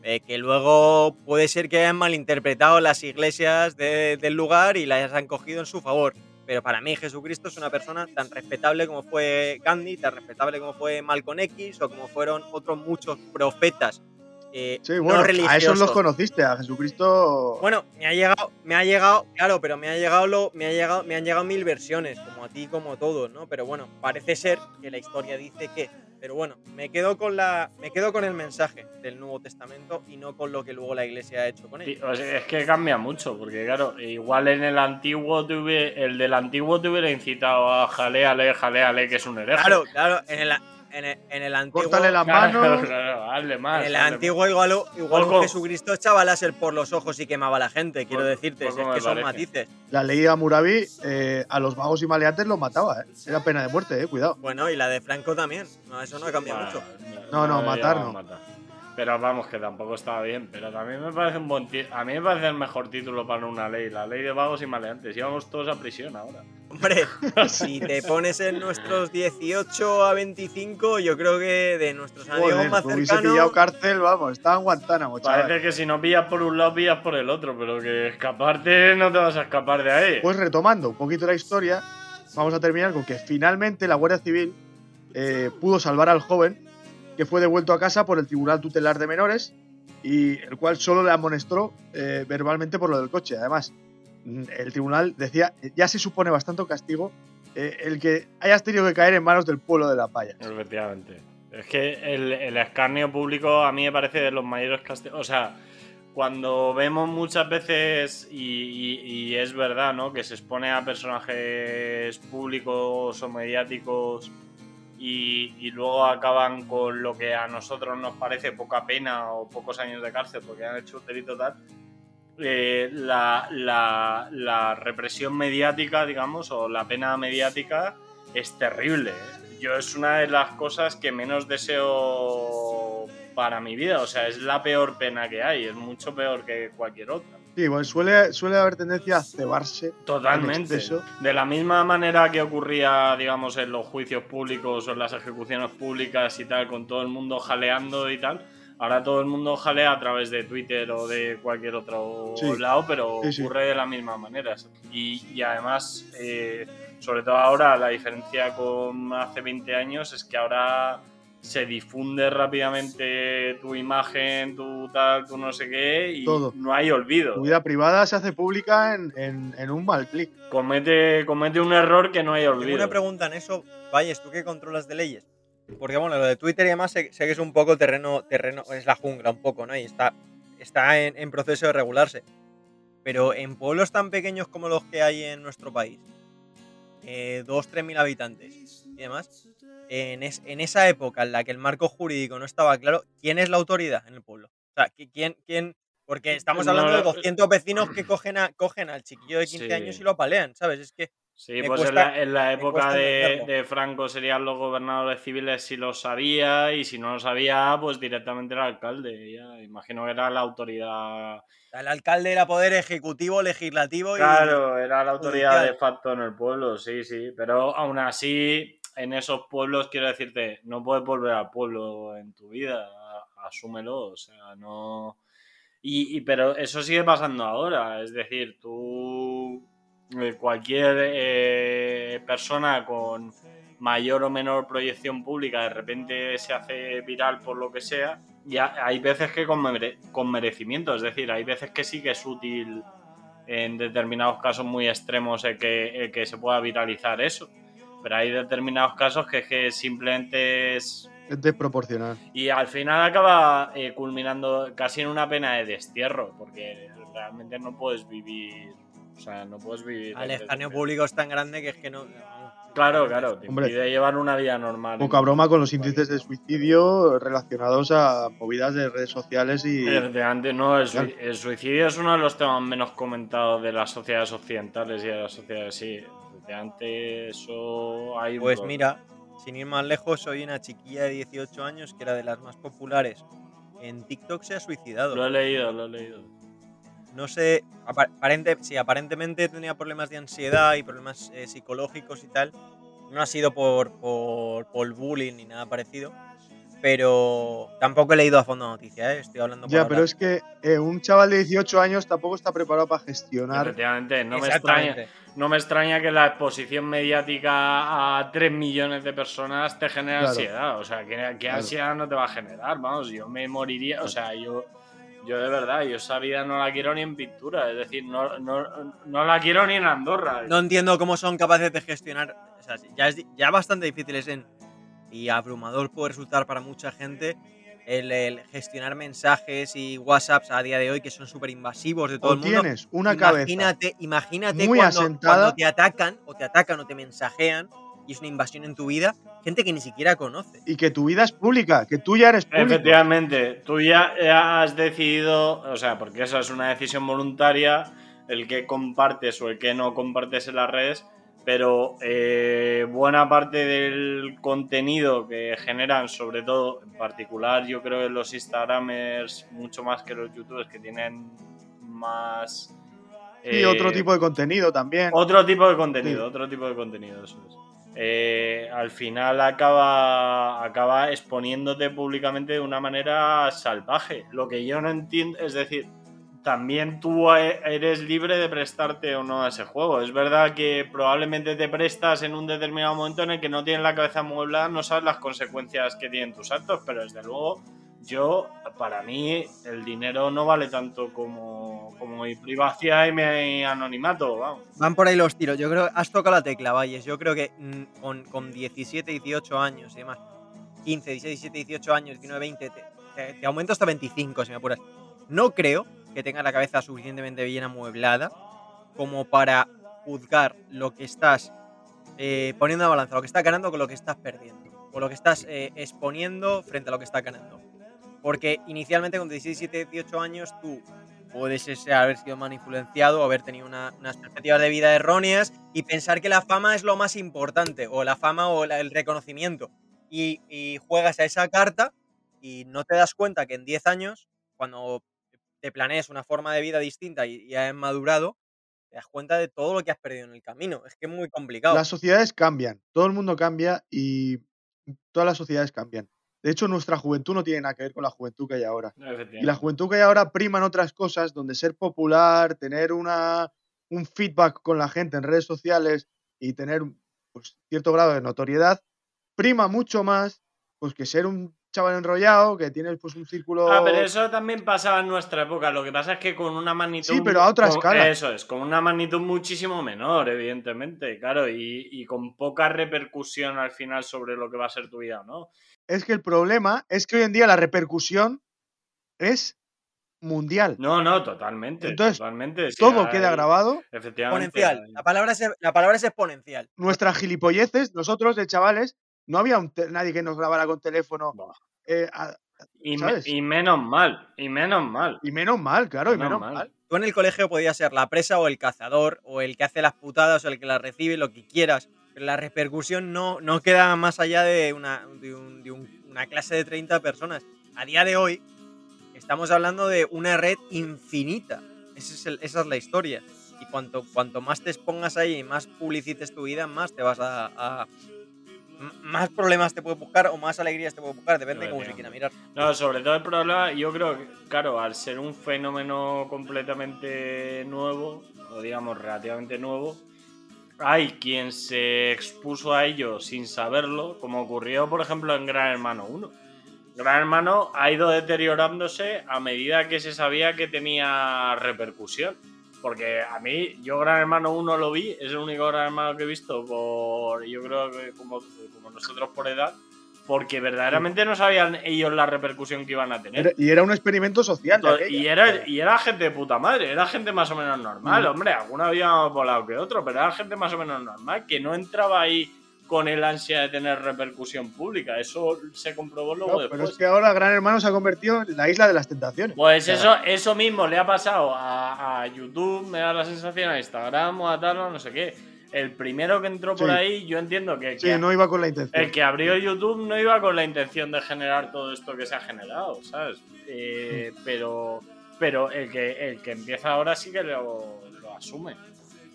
eh, que luego puede ser que hayan malinterpretado las iglesias de- del lugar y las han cogido en su favor. Pero para mí Jesucristo es una persona tan respetable como fue Gandhi, tan respetable como fue Malcolm X o como fueron otros muchos profetas eh, Sí, no a esos los conociste, a Jesucristo. Bueno, me ha llegado, me ha llegado, claro, pero me ha llegado lo, me ha llegado, me han llegado mil versiones, como a ti, como a todos, ¿no? Pero bueno, parece ser que la historia dice que. Pero bueno, me quedo con la, me quedo con el mensaje del Nuevo Testamento y no con lo que luego la Iglesia ha hecho con Sí, él. o sea, es que cambia mucho, porque claro, igual en el antiguo hubie- el del antiguo te hubiera incitado a jaleale, jaleale, que es un hereje. Claro, claro, en el, en el, en el antiguo, Córtale las manos. más. en el antiguo igual, igual Poco. Jesucristo echaba láser por los ojos y quemaba a la gente, quiero decirte, es que son matices. La ley de Hammurabi eh, a los vagos y maleantes los mataba, ¿eh? Era pena de muerte, eh, cuidado. Bueno, y la de Franco también, no, eso no ha cambiado más. mucho. No, no, me matar no. Pero vamos, que tampoco estaba bien. Pero también me parece un buen A mí me parece el mejor título para una ley. La ley de vagos y maleantes. Íbamos todos a prisión ahora. Hombre, si te pones en nuestros 18 a 25, yo creo que de nuestros amigos Joder, más hubiese cercanos. pillado cárcel, vamos, estaba en Guantánamo, chaval. Parece que si no pillas por un lado, pillas por el otro. Pero que escaparte no te vas a escapar de ahí. Pues retomando un poquito la historia, vamos a terminar con que finalmente la Guardia Civil eh, pudo salvar al joven que fue devuelto a casa por el Tribunal Tutelar de Menores y el cual solo le amonestó eh, verbalmente por lo del coche. Además, el tribunal decía, ya se supone bastante castigo eh, el que hayas tenido que caer en manos del pueblo de la paya. Efectivamente. Es que el, escarnio público a mí me parece de los mayores castigos. O sea, cuando vemos muchas veces, y es verdad, ¿no? Que se expone a personajes públicos o mediáticos y, y luego acaban con lo que a nosotros nos parece poca pena o pocos años de cárcel porque han hecho un delito tal. Eh, la, la- la represión mediática, digamos, o la pena mediática es terrible. Yo es una de las cosas que menos deseo para mi vida. O sea, es la peor pena que hay. Es mucho peor que cualquier otra. Sí, bueno, suele, suele haber tendencia a cebarse. en Totalmente. De la misma manera que ocurría, digamos, en los juicios públicos o en las ejecuciones públicas y tal, con todo el mundo jaleando y tal. Ahora todo el mundo jalea a través de Twitter o de cualquier otro Sí. lado, pero Sí, sí. ocurre de la misma manera. Y, y además, eh, sobre todo ahora, la diferencia con hace 20 años es que ahora se difunde rápidamente tu imagen, tu tal, tu no sé qué, y Todo. no hay olvido. Tu vida privada se hace pública en, en- en un mal clic. Comete, comete un error que no hay Tengo olvido. una pregunta en eso, Valles, ¿tú qué controlas de leyes? Porque bueno, lo de Twitter y demás sé, sé que es un poco terreno, terreno, es la jungla un poco, ¿no? Y está, está en, en proceso de regularse. Pero en pueblos tan pequeños como los que hay en nuestro país, eh, 2-3 mil habitantes y demás, en, es- en esa época en la que el marco jurídico no estaba claro, ¿quién es la autoridad en el pueblo? O sea, ¿qui- ¿quién, quién, porque estamos hablando de no, 200 vecinos que cogen, a, cogen al chiquillo de 15 Sí. años y lo apalean, ¿sabes? Es que Sí, me pues en, cuesta- la, en la época cuesta de, Franco serían los gobernadores civiles si lo sabía y si no lo sabía, pues directamente el alcalde. Ya, imagino que era la autoridad. el alcalde era poder ejecutivo, legislativo y... Claro, era la autoridad judicial. de facto en el pueblo, sí, sí. Pero aún así, en esos pueblos, quiero decirte, no puedes volver al pueblo en tu vida. Asúmelo, o sea, no. Y, y- pero eso sigue pasando ahora. Es decir, tú. Eh, Cualquier eh, persona con mayor o menor proyección pública de repente se hace viral por lo que sea. Ya hay veces que con, mere- con merecimiento, es decir, hay veces que sí que es útil en determinados casos muy extremos el que, el que se pueda viralizar eso. Pero hay determinados casos que, es que simplemente es Es desproporcional. y al final acaba eh, culminando casi en una pena de destierro, porque realmente no puedes vivir. O sea, no puedes vivir. El desde- público es tan grande que es que no... Claro, claro, te Hombre. impide llevar una vida normal. Poca broma con los índices de suicidio relacionados a movidas de redes sociales y. Efectivamente, no, el, sui- Claro. el suicidio es uno de los temas menos comentados de las sociedades occidentales y de las sociedades, sí. Efectivamente, eso hay un Pues mira, sin ir más lejos, soy una chiquilla de 18 años que era de las más populares en TikTok se ha suicidado. Lo he leído, lo he leído. No sé, apa- aparente, sí, aparentemente tenía problemas de ansiedad y problemas eh, psicológicos y tal. No ha sido por, por, por bullying ni nada parecido. Pero tampoco he leído a fondo la noticia, ¿eh? estoy hablando Ya, hablar. pero es que eh, un chaval de 18 años tampoco está preparado para gestionar. Efectivamente, no me, extraña, no me extraña que la exposición mediática a 3 millones de personas te genere Claro. ansiedad. O sea, ¿qué, qué Claro. ansiedad no te va a generar? Vamos, yo me moriría. O sea, yo, yo de verdad, yo esa vida no la quiero ni en pintura. Es decir, no, no, no la quiero ni en Andorra. No entiendo cómo son capaces de gestionar. O sea, ya, es, ya bastante difícil es en. Y abrumador puede resultar para mucha gente el, el gestionar mensajes y WhatsApps a día de hoy que son súper invasivos de todo O el mundo. tienes una cabeza imagínate, imagínate muy cuando, asentada. cuando te atacan o te atacan o te mensajean y es una invasión en tu vida, gente que ni siquiera conoce. y que tu vida es pública, que tú ya eres público. Efectivamente, tú ya ya has decidido, o sea, porque eso es una decisión voluntaria, el que compartes o el que no compartes en las redes, pero eh, buena parte del contenido que generan, sobre todo, en particular, yo creo que los Instagramers, mucho más que los YouTubers, que tienen más... Y eh, otro tipo de contenido también. otro tipo de contenido, Sí. otro tipo de contenido, eso es. Eh, al final acaba, acaba exponiéndote públicamente de una manera salvaje. Lo que yo no entiendo, es decir, también tú e- eres libre de prestarte o no a ese juego. Es verdad que probablemente te prestas en un determinado momento en el que no tienes la cabeza amueblada, no sabes las consecuencias que tienen tus actos, pero desde luego yo, para mí, el dinero no vale tanto como, como mi privacidad y mi anonimato, vamos. Van por ahí los tiros. Yo creo has tocado la tecla, Valles. Yo creo que mm, con, con 17, 18 años y demás, 15, 16, 17, 18 años, 19, 20, te, te- te aumento hasta 25 si me apuras. No creo que tengas la cabeza suficientemente bien amueblada como para juzgar lo que estás eh, poniendo a balanza, lo que estás ganando con lo que estás perdiendo, o lo que estás eh, exponiendo frente a lo que estás ganando. Porque inicialmente con 17, 18 años tú puedes ese, haber sido mal influenciado, haber tenido una- unas perspectivas de vida erróneas y pensar que la fama es lo más importante, o la fama o la- el reconocimiento. Y, y juegas a esa carta y no te das cuenta que en 10 años, cuando te planees una forma de vida distinta y, y has madurado, te das cuenta de todo lo que has perdido en el camino. Es que es muy complicado. Las sociedades cambian, todo el mundo cambia y todas las sociedades cambian. De hecho, nuestra juventud no tiene nada que ver con la juventud que hay ahora. Y la juventud que hay ahora prima en otras cosas, donde ser popular, tener una, un feedback con la gente en redes sociales y tener pues, cierto grado de notoriedad, prima mucho más pues, que ser un chaval enrollado, que tiene pues, un círculo... Ah, pero eso también pasaba en nuestra época. Lo que pasa es que con una magnitud. Sí, pero a otra con- escala. Eso es, con una magnitud muchísimo menor, evidentemente, claro, y, y con poca repercusión al final sobre lo que va a ser tu vida, ¿no? Es que el problema es que hoy en día la repercusión es mundial. No, no, totalmente. Entonces, totalmente. Todo hay- queda grabado. Efectivamente. exponencial. La palabra, es, la palabra es exponencial. Nuestras gilipolleces, nosotros de chavales, no había un nadie que nos grabara con teléfono. Eh, a- Y, me- y menos mal, y menos mal. y menos mal, claro, y Menos mal. mal. Tú en el colegio podías ser la presa o el cazador, o el que hace las putadas, o el que las recibe, lo que quieras. Pero la repercusión no, no queda más allá de, una, de, un- de un- una clase de 30 personas. A día de hoy, estamos hablando de una red infinita. Ese es el- esa es la historia. Y cuanto, cuanto más te expongas ahí y más publicites tu vida, más te vas a, a- más problemas te puedes buscar o más alegrías te puedes buscar, depende de cómo se quiera mirar. No, sobre todo el problema, yo creo que, claro, al ser un fenómeno completamente nuevo, o digamos relativamente nuevo, hay quien se expuso a ello sin saberlo, como ocurrió, por ejemplo, en Gran Hermano 1. Gran Hermano ha ido deteriorándose a medida que se sabía que tenía repercusión. Porque a mí, yo Gran Hermano 1 lo vi, es el único Gran Hermano que he visto por, yo creo que como, como nosotros por edad, porque verdaderamente no sabían ellos la repercusión que iban a tener. Era- y era un experimento social. aquella. Y era, y era gente de puta madre, era gente más o menos normal, Mm. hombre, alguno había más volado que otro, pero era gente más o menos normal, que no entraba ahí con el ansia de tener repercusión pública, eso se comprobó luego No, después. pero es que ahora Gran Hermano se ha convertido en la isla de las tentaciones. Pues eso, eso mismo le ha pasado a, a YouTube, me da la sensación, a Instagram o a tal no sé qué. El primero que entró por ahí, yo entiendo que, Sí, que- no iba con la intención. el que abrió YouTube no iba con la intención de generar todo esto que se ha generado, ¿sabes? Eh, pero pero el que, el que empieza ahora sí que lo, lo asume.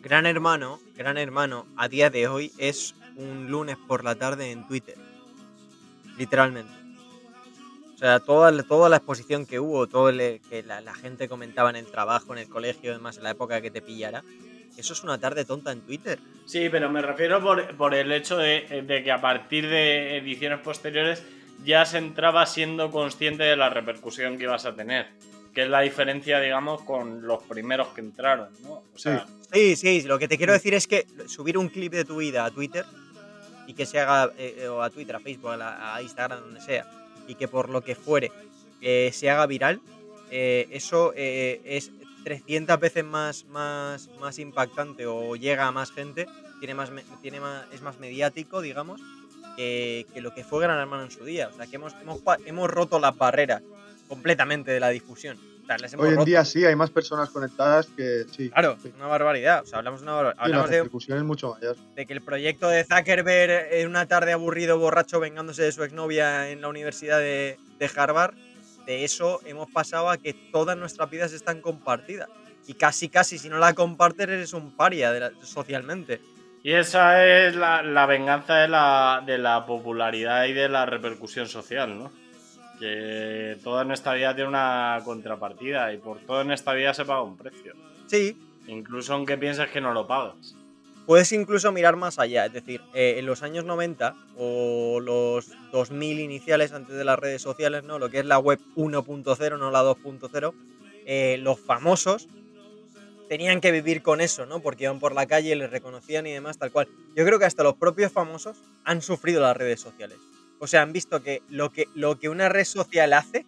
Gran Hermano, Gran Hermano, a día de hoy es un lunes por la tarde en Twitter. Literalmente. O sea, toda, la- toda la exposición que hubo, todo el- que la, la gente comentaba en el trabajo, en el colegio, además en la época que te pillara, eso es una tarde tonta en Twitter. Sí, pero me refiero por, por el hecho de, de que a partir de ediciones posteriores ya se entraba siendo consciente de la repercusión que ibas a tener. Que es la diferencia, digamos, con los primeros que entraron, ¿no? O sea, Sí, sí, lo que te quiero decir es que subir un clip de tu vida a Twitter y que se haga, eh, o a Twitter, a Facebook, a, la- a Instagram, donde sea, y que por lo que fuere eh, se haga viral, eh, eso eh, es 300 veces más, más, más impactante o llega a más gente, tiene más, tiene más, es más mediático, digamos, que, que lo que fue Gran Hermano en su día. O sea, que hemos, hemos, hemos roto las barreras completamente de la difusión. Hemos Hoy en roto. día sí, hay más personas conectadas que sí. Claro, Sí. una barbaridad. O sea, hablamos, una barbar- Sí, la hablamos de, es mucho mayor. de que el proyecto de Zuckerberg en una tarde aburrido, borracho, vengándose de su exnovia en la Universidad de, de Harvard, de eso hemos pasado a que todas nuestras vidas están compartidas. Y casi, casi, si no la compartes, eres un paria de la- socialmente. Y esa es la, la venganza de la, de la popularidad y de la repercusión social, ¿no? Que todo en esta vida tiene una contrapartida y por todo en esta vida se paga un precio. Sí, Incluso aunque pienses que no lo pagas. puedes incluso mirar más allá. Es decir, eh, en los años 90 o los 2000 iniciales antes de las redes sociales, ¿no? Lo que es la web 1.0, no la 2.0, eh, los famosos tenían que vivir con eso, ¿no? Porque iban por la calle, les reconocían y demás, tal cual. Yo creo que hasta los propios famosos han sufrido las redes sociales. O sea, han visto que lo que, lo que una red social hace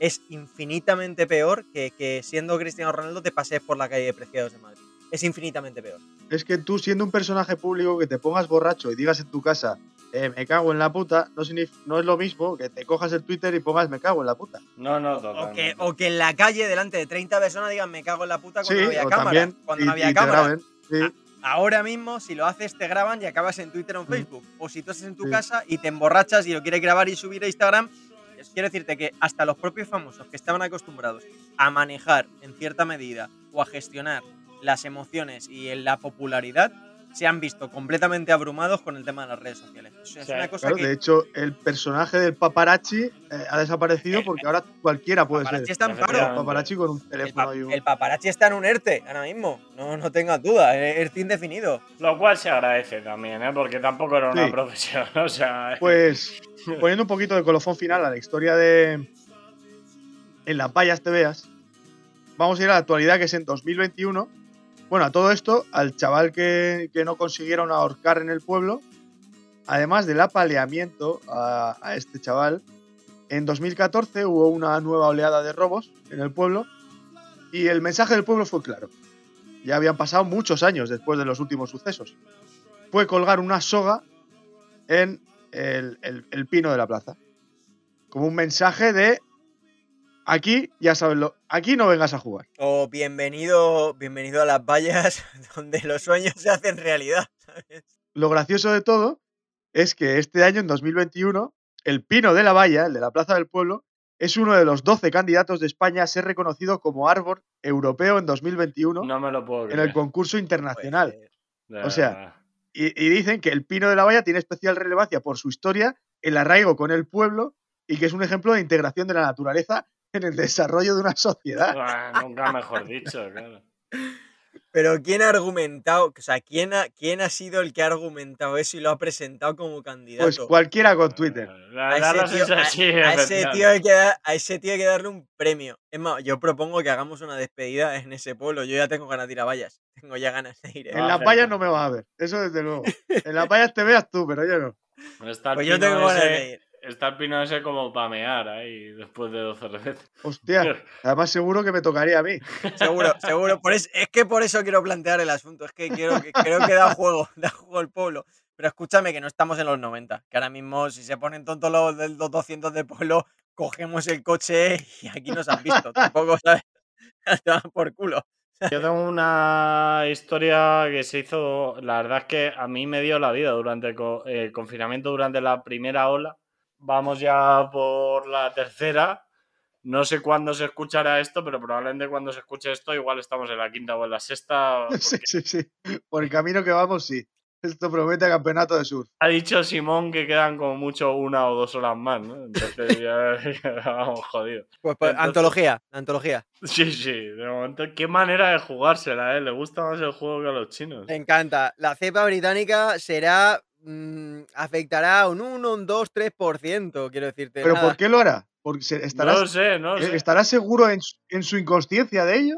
es infinitamente peor que, que siendo Cristiano Ronaldo te pasees por la calle de Preciados de Madrid. Es infinitamente peor. Es que tú, siendo un personaje público, que te pongas borracho y digas en tu casa, eh, me cago en la puta, no, no es lo mismo que te cojas el Twitter y pongas me cago en la puta. No, no, O que, o que en la calle, delante de 30 personas, digan me cago en la puta cuando Sí, no había cámara. también, Cuando y, no había y te cámara. graben. Sí. Ahora mismo, si lo haces, te graban y acabas en Twitter o en Mm. Facebook. O si tú estás en tu Sí. casa y te emborrachas y lo quieres grabar y subir a Instagram, quiero decirte que hasta los propios famosos que estaban acostumbrados a manejar en cierta medida o a gestionar las emociones y la popularidad se han visto completamente abrumados con el tema de las redes sociales. O sea, es Sí, una cosa Claro, que de hecho, el personaje del paparazzi eh, ha desaparecido porque ahora cualquiera puede paparazzi ser. está en Efectivamente. paro. Paparazzi con un El, teléfono pa- y un- el paparazzi está en un ERTE ahora mismo. No, no tengas duda. eh, ERTE indefinido. Lo cual se agradece también, ¿eh? Porque tampoco era una Sí. profesión. O sea. Pues poniendo un poquito de colofón final a la historia de En las vallas te veas, vamos a ir a la actualidad que es en 2021. Bueno, a todo esto, al chaval que, no consiguieron ahorcar en el pueblo, además del apaleamiento a, a este chaval, en 2014 hubo una nueva oleada de robos en el pueblo y el mensaje del pueblo fue claro. Ya habían pasado muchos años después de los últimos sucesos. Fue colgar una soga en el pino de la plaza. Como un mensaje de aquí, ya sabes, lo, aquí no vengas a jugar. O bienvenido, bienvenido a las vallas donde los sueños se hacen realidad. ¿sabes? Lo gracioso de todo es que este año, en 2021, el pino de la valla, el de la plaza del pueblo, es uno de los 12 candidatos de España a ser reconocido como árbol europeo en 2021 No me lo puedo en creer. el concurso internacional. Pues, o sea, y dicen que el pino de la valla tiene especial relevancia por su historia, el arraigo con el pueblo y que es un ejemplo de integración de la naturaleza en el desarrollo de una sociedad. Ah, nunca mejor dicho, claro. Pero ¿quién ha argumentado? O sea, ¿quién ha, ¿quién ha sido el que ha argumentado eso y lo ha presentado como candidato? Pues cualquiera con Twitter. A ese, tío, hay que dar- a ese tío hay que darle un premio. Es más, yo propongo que hagamos una despedida en ese pueblo. Yo ya tengo ganas de ir a vallas. Tengo ya ganas de ir. ¿eh? En a las vallas no me vas a ver, eso desde luego. En las vallas te veas tú, pero yo no. Pues yo tengo ganas de ir. Está el pino ese como pamear ahí después de 12 cervezas. Hostia, además seguro que me tocaría a mí. Seguro, seguro. Por eso, es que por eso quiero plantear el asunto. Es que, quiero, que creo que da juego, da juego el pueblo. Pero escúchame que no estamos en los 90. Que ahora mismo, si se ponen tontos los del 200 de pueblo, cogemos el coche y aquí nos han visto. Tampoco, ¿sabes? Te por culo. Yo tengo una historia que se hizo, la verdad es que a mí me dio la vida durante el co- el confinamiento, durante la primera ola. Vamos ya por la tercera. No sé cuándo se escuchará esto, pero probablemente cuando se escuche esto, igual estamos en la quinta o en la sexta. Sí, porque sí, sí. Por el camino que vamos, sí. Esto promete campeonato de surf. Ha dicho Simón que quedan como mucho una o dos horas más, ¿no? Entonces ya, ya vamos jodidos. Pues, pues, Entonces- antología, antología. Sí, sí, de momento, qué manera de jugársela, ¿eh? Le gusta más el juego que a los chinos. Me encanta. La cepa británica será. Mm, afectará a un 1, un 2, 3%. Quiero decirte. ¿Pero nada. por qué lo hará? Porque No lo sé, no lo eh, sé. ¿Estará seguro en su, en su inconsciencia de ello?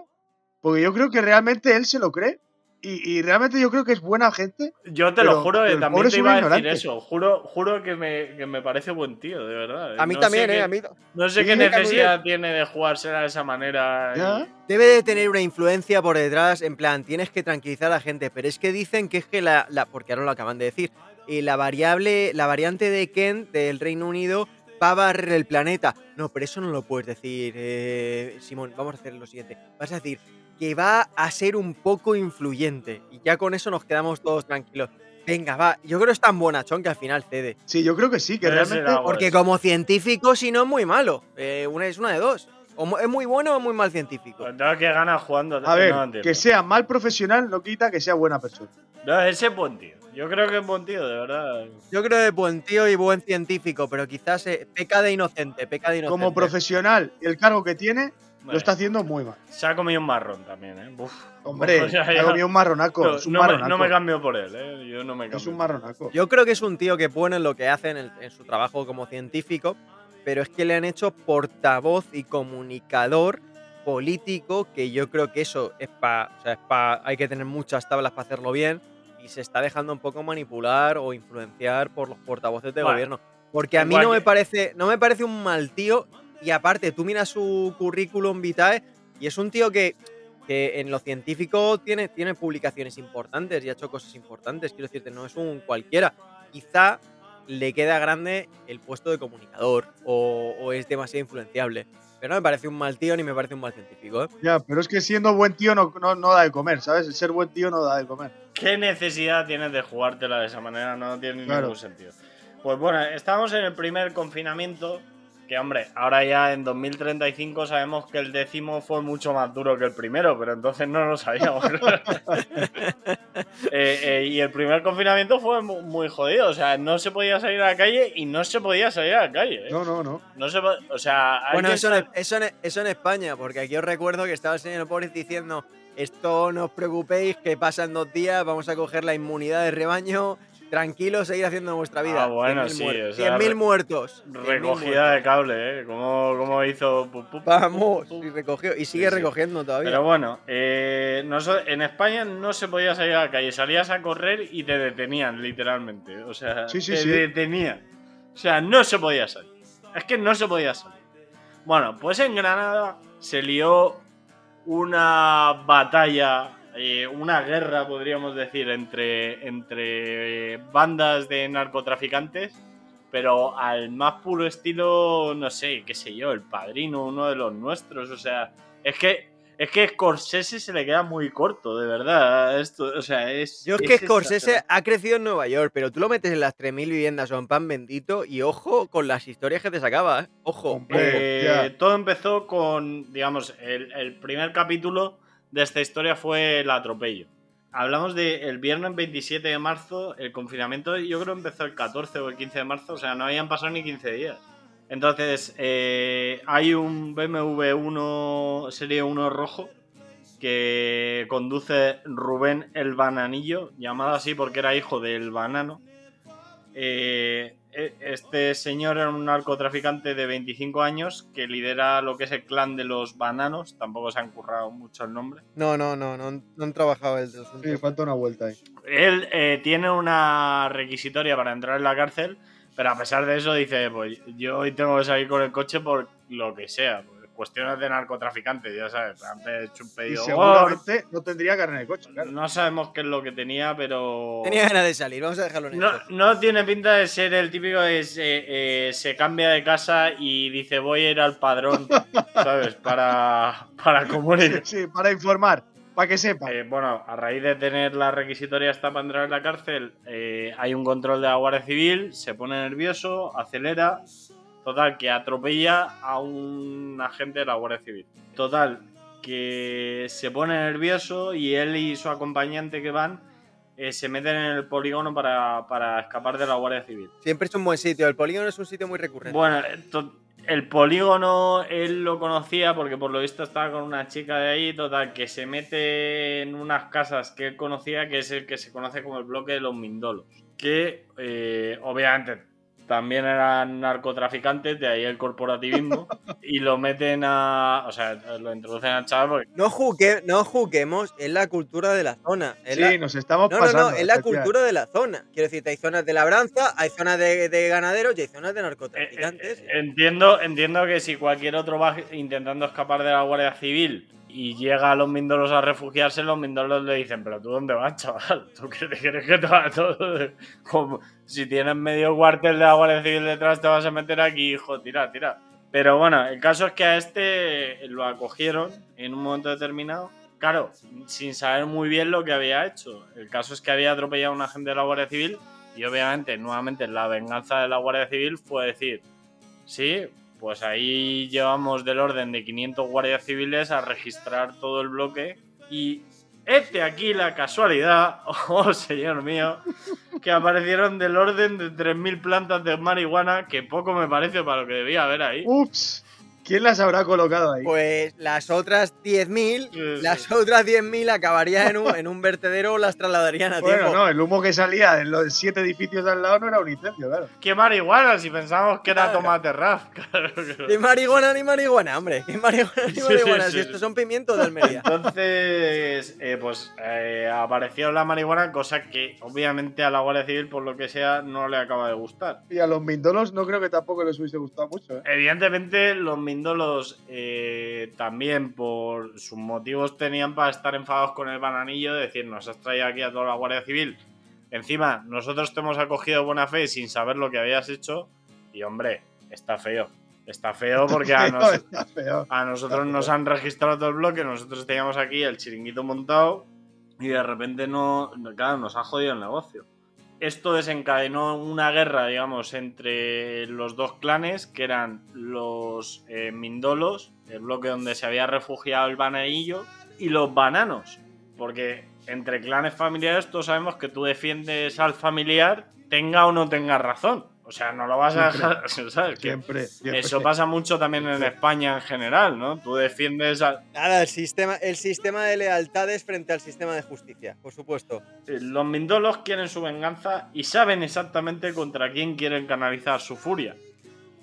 Porque yo creo que realmente él se lo cree. Y, y realmente yo creo que es buena gente. Yo te pero- lo juro, el también te iba a decir ignorante. eso. Juro, juro que, me, que me parece buen tío, de verdad. ¿eh? A mí No también, ¿eh? qué- A mí, No sé qué mí necesidad tiene de jugársela de esa manera. Debe de tener una influencia por detrás, en plan, tienes que tranquilizar a la gente, pero es que dicen que es que la, la- porque ahora lo acaban de decir, y la variable, la variante de Kent del Reino Unido va a barrer el planeta. No, pero eso no lo puedes decir, eh, Simón, vamos a hacer lo siguiente. Vas a decir que va a ser un poco influyente, y ya con eso nos quedamos todos tranquilos. Venga, va, yo creo que es tan bonachón que al final cede. Sí, yo creo que sí, que Pero realmente. Porque como científico, si no es muy malo. Eh, una es una de dos. O es muy bueno o muy mal científico. Pues tengo que ganas jugando. A ver, no que sea mal profesional no quita que sea buena persona. No, ese es buen tío. Yo creo que es buen tío, de verdad. Yo creo que es buen tío y buen científico, pero quizás eh, peca de inocente, peca de inocente. Como profesional y el cargo que tiene, lo está haciendo muy mal. Se ha comido un marrón también, ¿eh? Uf. Hombre, O sea, ha comido un marronaco. no, es un no me, marronaco. no me cambio por él, ¿eh? Yo no me cambio. es un marronaco. Yo creo que es un tío que es bueno en lo que hace en, el- en su trabajo como científico, pero es que le han hecho portavoz y comunicador político, que yo creo que eso es para. O sea, es pa- hay que tener muchas tablas para hacerlo bien, y se está dejando un poco manipular o influenciar por los portavoces de Bueno, gobierno. Porque a mí no me parece, no me parece un mal tío, y aparte, tú miras su currículum vitae, y es un tío que. que en lo científico tiene, tiene publicaciones importantes y ha hecho cosas importantes. Quiero decirte, no es un cualquiera quizá le queda grande el puesto de comunicador o, o es demasiado influenciable. Pero no me parece un mal tío ni me parece un mal científico. ¿eh? Ya, pero es que siendo buen tío no, no, no da de comer, ¿sabes? El ser buen tío no da de comer. ¿Qué necesidad tienes de jugártela de esa manera? No tiene Claro. ningún sentido. Pues bueno, estábamos en el primer confinamiento Que hombre, ahora ya en 2035 sabemos que el décimo fue mucho más duro que el primero, pero entonces no lo sabíamos. Eh, eh, y el primer confinamiento fue mu- muy jodido, o sea, no se podía salir a la calle y no se podía salir a la calle. ¿eh? No, no, no. No se o sea, Bueno, eso, en, eso, en, eso en España, porque aquí os recuerdo que estaba el señor Boris diciendo esto no os preocupéis, que pasan dos días, vamos a coger la inmunidad de rebaño, tranquilos, seguir haciendo nuestra vida. Ah, bueno, 100.000 sí, muer- o sea, 100.000 re- muertos. 100.000 recogida de cable, ¿eh? Como, como hizo... pu- pu- Vamos, pu- y recogió, y sigue Sí, sí. recogiendo todavía. Pero bueno, eh, en España no se podía salir a la calle, salías a correr y te detenían, literalmente. O sea, Sí, sí, te sí. detenían. O sea, no se podía salir. Es que no se podía salir. Bueno, pues en Granada se lió una batalla, eh, una guerra, podríamos decir, entre, entre bandas de narcotraficantes, pero al más puro estilo, no sé, qué sé yo, el padrino, uno de los nuestros. O sea, es que, es que Scorsese se le queda muy corto, de verdad. Esto, o sea, es. Yo es que es Scorsese ha crecido en Nueva York, pero tú lo metes en las 3.000 viviendas o en pan bendito y ojo con las historias que te sacaba, ¿eh? Ojo. Eh, todo empezó con, digamos, el, el primer capítulo de esta historia fue el atropello. Hablamos de el viernes 27 de marzo, el confinamiento yo creo empezó el 14 o el 15 de marzo, o sea, no habían pasado ni 15 días. Entonces, eh, hay un BMW 1 Serie 1 rojo que conduce Rubén el Bananillo, llamado así porque era hijo del banano. Eh, este señor era un narcotraficante de 25 años que lidera lo que es el clan de los bananos. Tampoco se han currado mucho el nombre. No, no, no, no, han- no han trabajado el. Sí, falta una vuelta ahí. Él eh, tiene una requisitoria para entrar en la cárcel, pero a pesar de eso dice, pues yo hoy tengo que salir con el coche por lo que sea. Cuestiones de narcotraficantes, ya sabes. Antes he hecho un Y pedido. seguramente no tendría carne de coche, claro. No sabemos qué es lo que tenía, pero... Tenía ganas de salir, vamos a dejarlo en No, esto. no tiene pinta de ser el típico que se, eh, se cambia de casa y dice voy a ir al padrón, ¿sabes? Para, para comunicar. Sí, para informar, para que sepa. Eh, bueno, a raíz de tener la requisitoria esta para entrar en la cárcel, eh, hay un control de la Guardia Civil, se pone nervioso, acelera, total, que atropella a un agente de la Guardia Civil. Total, que se pone nervioso y él y su acompañante que van eh, se meten en el polígono para, para escapar de la Guardia Civil. Siempre es un buen sitio, el polígono es un sitio muy recurrente. Bueno, eh, el polígono él lo conocía porque por lo visto estaba con una chica de ahí, total, que se mete en unas casas que él conocía, que es el que se conoce como el bloque de los Mindolos, que eh, obviamente también eran narcotraficantes, de ahí el corporativismo, y lo meten a... o sea, lo introducen al chaval porque... No, juque, no juguemos, es la cultura de la zona. Sí, la- nos estamos No, no, pasando. no, es la cultura de la zona. Quiero decir, hay zonas de labranza, hay zonas de, de ganaderos y hay zonas de Eh, narcotraficantes. eh, entiendo, entiendo que si cualquier otro va intentando escapar de la Guardia Civil y llega a los mindolos a refugiarse, los mindolos le dicen, pero tú dónde vas, chaval, tú qué te crees que te va todo. Como, si tienes medio cuartel de Guardia Civil detrás, te vas a meter aquí, hijo, tira, tira. Pero bueno, el caso es que a este lo acogieron en un momento determinado. Claro, sin saber muy bien lo que había hecho. El caso es que había atropellado a un agente de la Guardia Civil y obviamente, nuevamente, la venganza de la Guardia Civil fue decir, sí, pues ahí llevamos del orden de 500 guardias civiles a registrar todo el bloque y este aquí la casualidad, oh señor mío, que aparecieron del orden de 3.000 plantas de marihuana, que poco me parece para lo que debía haber ahí. Ups, ¿quién las habrá colocado ahí? Pues las otras 10.000, Sí, las otras 10.000 acabarían en un, en un vertedero o las trasladarían a bueno, tiempo. no, el humo que salía de los siete edificios de al lado no era un incendio, claro. ¿Qué marihuana? Si pensábamos que era Claro. tomate raf. Claro. Ni marihuana ni marihuana, hombre. ¿Qué marihuana ni marihuana? sí, si sí, estos son pimientos de Almería. Entonces, eh, pues eh, apareció la marihuana, cosa que obviamente a la Guardia Civil, por lo que sea, no le acaba de gustar. Y a los mindolos no creo que tampoco les hubiese gustado mucho, ¿eh? Evidentemente, los mindolos eh, también por sus motivos tenían para estar enfadados con el bananillo, decir, nos has traído aquí a toda la Guardia Civil. Encima, nosotros te hemos acogido de buena fe sin saber lo que habías hecho. Y hombre, está feo. Está feo porque a, Feo, nos- está feo. a nosotros nos han registrado todo el bloque, nosotros teníamos aquí el chiringuito montado y de repente no- claro, nos ha jodido el negocio. Esto desencadenó una guerra, digamos, entre los dos clanes, que eran los eh, Mindolos, el bloque donde se había refugiado el bananillo, y los bananos. Porque entre clanes familiares todos sabemos que tú defiendes al familiar, tenga o no tenga razón. O sea, no lo vas a Siempre. dejar. ¿sabes? Que Siempre, siempre. Eso pasa mucho también en España en general, ¿no? Tú defiendes a. Nada, el sistema, el sistema de lealtades frente al sistema de justicia, por supuesto. Los mindolos quieren su venganza y saben exactamente contra quién quieren canalizar su furia.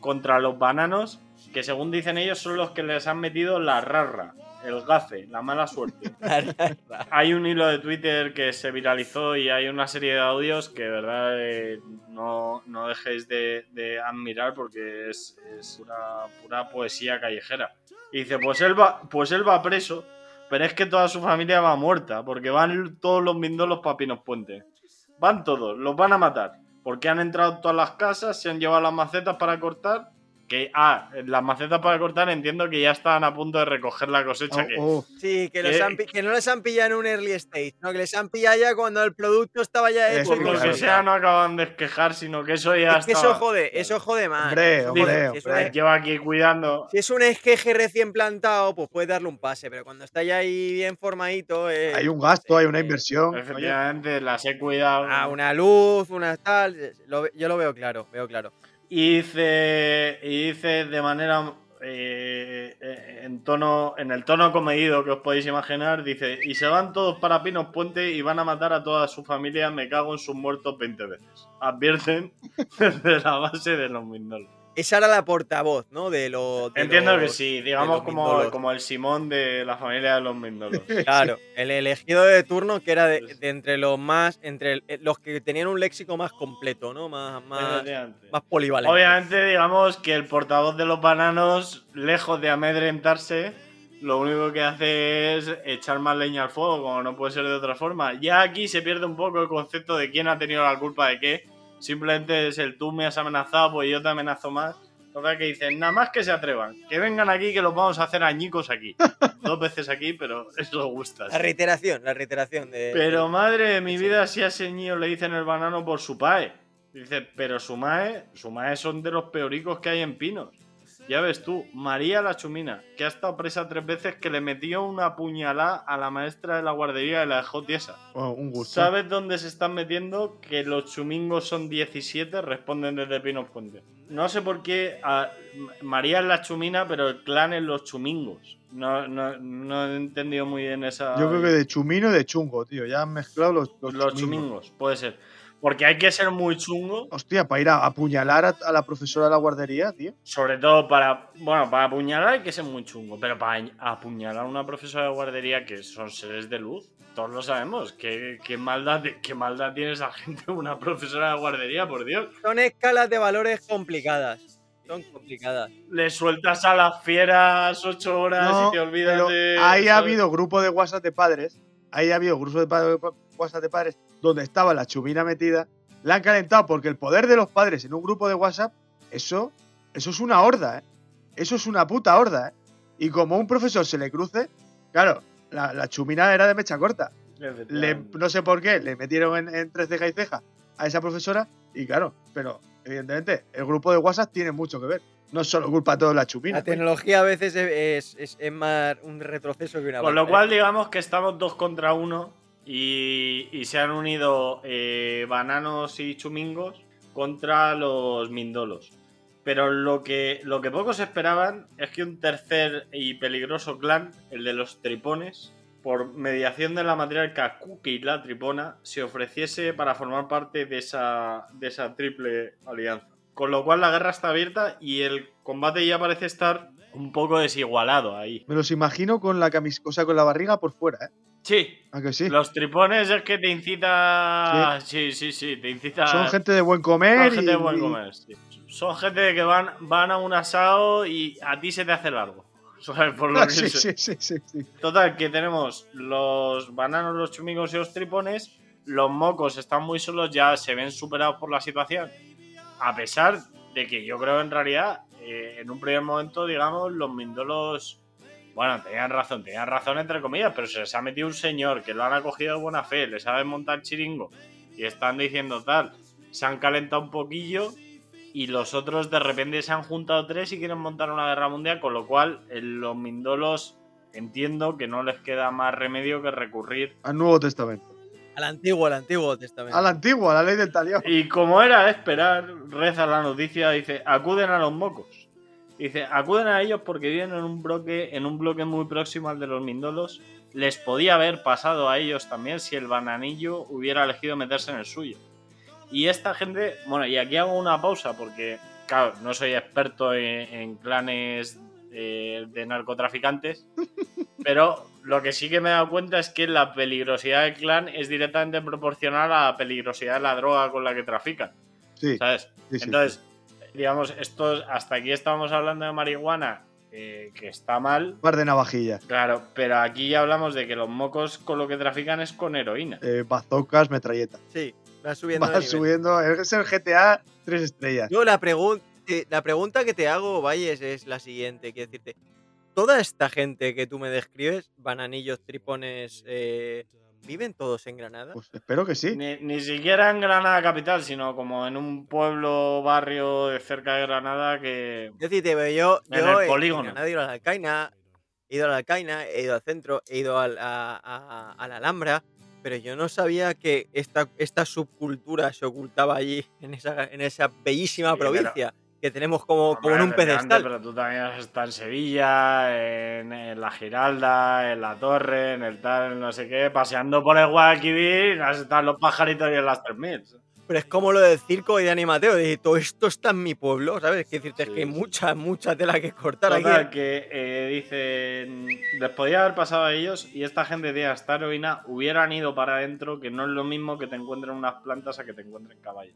Contra los bananos, que según dicen ellos son los que les han metido la rarra, el gafe, la mala suerte. hay un hilo de Twitter que se viralizó y hay una serie de audios que de verdad eh, no, no dejéis de, de admirar porque es, es pura, pura poesía callejera. Y dice, pues él va, pues él va preso, pero es que toda su familia va muerta, porque van todos los mindolos para Pinos Puente. Van todos, los van a matar. Porque han entrado en todas las casas, se han llevado las macetas para cortar. Que, ah, las macetas para cortar entiendo que ya estaban a punto de recoger la cosecha. que, Oh, oh. Sí, que, los ¿Qué? han pi- que no les han pillado en un early stage, no, que les han pillado ya cuando el producto estaba ya hecho. Por lo que sea, no acaban de quejar, sino que eso ya Es que eso jode, eso jode más. Hombre, hombre, jode. Si es, hombre. Lleva aquí cuidando. si es un esqueje recién plantado, pues puedes darle un pase, pero cuando está ya ahí bien formadito. eh, Hay un gasto, hay una eh, inversión. Oye, Efectivamente, las he cuidado. Ah, una luz, una tal. lo yo lo veo claro, veo claro. Y dice, y dice de manera eh, eh, en tono en el tono comedido que os podéis imaginar, dice, y se van todos para Pinos Puente y van a matar a toda su familia, me cago en sus muertos 20 veces. Advierten desde la base de los Mindolos. Esa era la portavoz, ¿no? De los. de Entiendo que los- sí, de digamos como, Mindolos. como el Simón de la familia de los Mindolos. Claro, el elegido de turno que era de, de entre los más. Entre eh, los que tenían un léxico más completo, ¿no? Más, más, más polivalente. Obviamente, digamos que el portavoz de los bananos, lejos de amedrentarse, lo único que hace es echar más leña al fuego, como no puede ser de otra forma. Ya aquí se pierde un poco el concepto de quién ha tenido la culpa de qué. Simplemente es el tú me has amenazado, pues yo te amenazo más. Total que dicen, nada más que se atrevan, que vengan aquí que los vamos a hacer añicos aquí. Dos veces aquí, pero eso gusta. La reiteración, la reiteración de. Pero madre de mi vida, si a ese niño le dicen el banano por su pae. Dice, pero su mae, su mae son de los peoricos que hay en Pinos. Ya ves tú, María la Chumina, que ha estado presa tres veces, que le metió una puñalada a la maestra de la guardería y la dejó tiesa. oh, un gusto. ¿Sabes dónde se están metiendo? Que los chumingos son 17, responden desde Pinos Puente. No sé por qué a- María es la chumina, pero el clan es los chumingos. No, no, no he entendido muy bien esa. Yo creo que de chumino y de chungo, tío. Ya han mezclado los, los, Los chumingos. chumingos, puede ser. Porque hay que ser muy chungo, Hostia, para ir a apuñalar a, a la profesora de la guardería, tío. sobre todo para. Bueno, para apuñalar hay que ser muy chungo, pero para apuñalar a una profesora de guardería que son seres de luz, todos lo sabemos. ¿Qué, qué maldad, qué maldad tiene esa gente, una profesora de guardería, por Dios? Son escalas de valores complicadas. Son complicadas. Le sueltas a las fieras ocho horas No, y te olvidas pero de. ahí ha habido grupo de WhatsApp de padres. Ahí ha habido grupo de WhatsApp de padres donde estaba la chumina metida. La han calentado porque el poder de los padres en un grupo de WhatsApp, eso, eso es una horda, ¿eh? Eso es una puta horda, ¿eh? Y como un profesor se le cruce, claro, la, la chumina era de mecha corta. Le- no sé por qué, le metieron en, entre ceja y ceja a esa profesora y claro, pero evidentemente el grupo de WhatsApp tiene mucho que ver. No es solo culpa de toda la chumina. La tecnología a veces es, es- es- es más un retroceso que una Con lo cual, digamos que estamos dos contra uno y, y se han unido eh, bananos y chumingos contra los mindolos. Pero lo que, lo que pocos esperaban es que un tercer y peligroso clan, el de los tripones, por mediación de la matriarca Cookie la tripona, se ofreciese para formar parte de esa, de esa triple alianza. Con lo cual la guerra está abierta y el combate ya parece estar un poco desigualado ahí. Me los imagino con la camis con la barriga por fuera, ¿eh? Sí, ¿A que sí? Los tripones es que te incita. Sí, sí, sí, te incita. Son gente de buen son comer. gente y- de buen comer. sí. Son gente que van, van a un asado y a ti se te hace largo. ¿Sabes? Por lo Ah, que sí, sí, sí. Total, que tenemos los bananos, los chumingos y los tripones. Los mocos están muy solos, ya se ven superados por la situación. A pesar de que yo creo en realidad, eh, en un primer momento, digamos, los mindolos. Bueno, tenían razón, tenían razón entre comillas, pero se les ha metido un señor que lo han acogido de buena fe, le sabe montar chiringo y están diciendo tal. Se han calentado un poquillo y los otros de repente se han juntado tres y quieren montar una guerra mundial, con lo cual en los Mindolos entiendo que no les queda más remedio que recurrir. Al Nuevo Testamento. Al antiguo, al antiguo testamento. A la antigua, a la ley del talión. Y como era de esperar, reza la noticia, dice, acuden a los mocos. Dice, acuden a ellos porque viven en un bloque, en un bloque muy próximo al de los Mindolos. Les podía haber pasado a ellos también si el bananillo hubiera elegido meterse en el suyo. Y esta gente, bueno, y aquí hago una pausa porque, claro, no soy experto en, en clanes de narcotraficantes, pero lo que sí que me he dado cuenta es que la peligrosidad del clan es directamente proporcional a la peligrosidad de la droga con la que trafican, Sí, ¿sabes? sí, sí. Entonces, digamos, estos, hasta aquí estábamos hablando de marihuana, eh, que está mal, Par de navajillas. claro, pero aquí ya hablamos de que los mocos con lo que trafican es con heroína. Eh, bazocas, metralletas. Sí, va subiendo. Va subiendo. Es el GTA tres estrellas. Yo la, pregun- eh, la pregunta que te hago, Valles, es la siguiente. Quiero decirte, toda esta gente que tú me describes, bananillos, tripones, eh, ¿viven todos en Granada? Pues espero que sí. Ni, ni siquiera en Granada capital, sino como en un pueblo, barrio de cerca de Granada que... Quiero decirte, pero yo, En yo el en polígono. Granada he ido a la Alcaina, he ido a la Alcaina, he ido al centro, he ido al- a, a- a la Alhambra, pero yo no sabía que esta, esta subcultura se ocultaba allí, en esa, en esa bellísima Sí, pero- provincia, que tenemos como, como en un pedestal. Pero tú también has estado en Sevilla, en, en la Giralda, en la Torre, en el tal, no sé qué, paseando por el Guadalquivir, has estado en los pajaritos y en las 3000. Pero es como lo del circo y de Animateo, de todo esto está en mi pueblo, ¿sabes? Que decirte, es que hay mucha, mucha tela que cortar Total, aquí. que eh, dicen, les podía haber pasado a ellos y esta gente de esta heroína hubieran ido para adentro, que no es lo mismo que te encuentren unas plantas a que te encuentren caballos.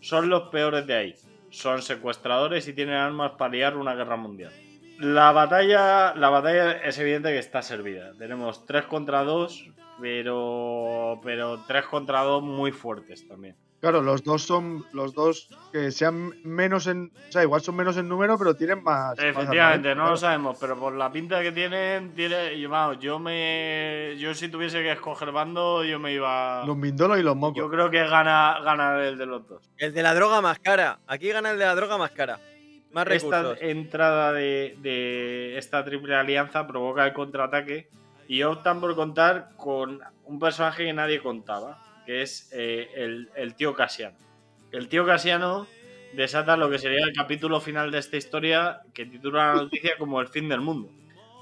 Son los peores de ahí. Son secuestradores y tienen armas para liar una guerra mundial. La batalla, la batalla es evidente que está servida. Tenemos 3 contra 2, pero, pero 3 contra 2 muy fuertes también. Claro, los dos son los dos que sean menos en. O sea, igual son menos en número, pero tienen más. Efectivamente, no claro. lo sabemos, pero por la pinta que tienen, tiene, yo, vamos, yo me, yo si tuviese que escoger bando, yo me iba. Los mindolos y los mocos. Yo creo que gana, gana el de los dos. El de la droga más cara. Aquí gana el de la droga más cara. Más Esta recursos. entrada de, de esta triple alianza provoca el contraataque y optan por contar con un personaje que nadie contaba, que es eh, el, el tío Casiano. El tío Casiano desata lo que sería el capítulo final de esta historia que titula la noticia como el fin del mundo.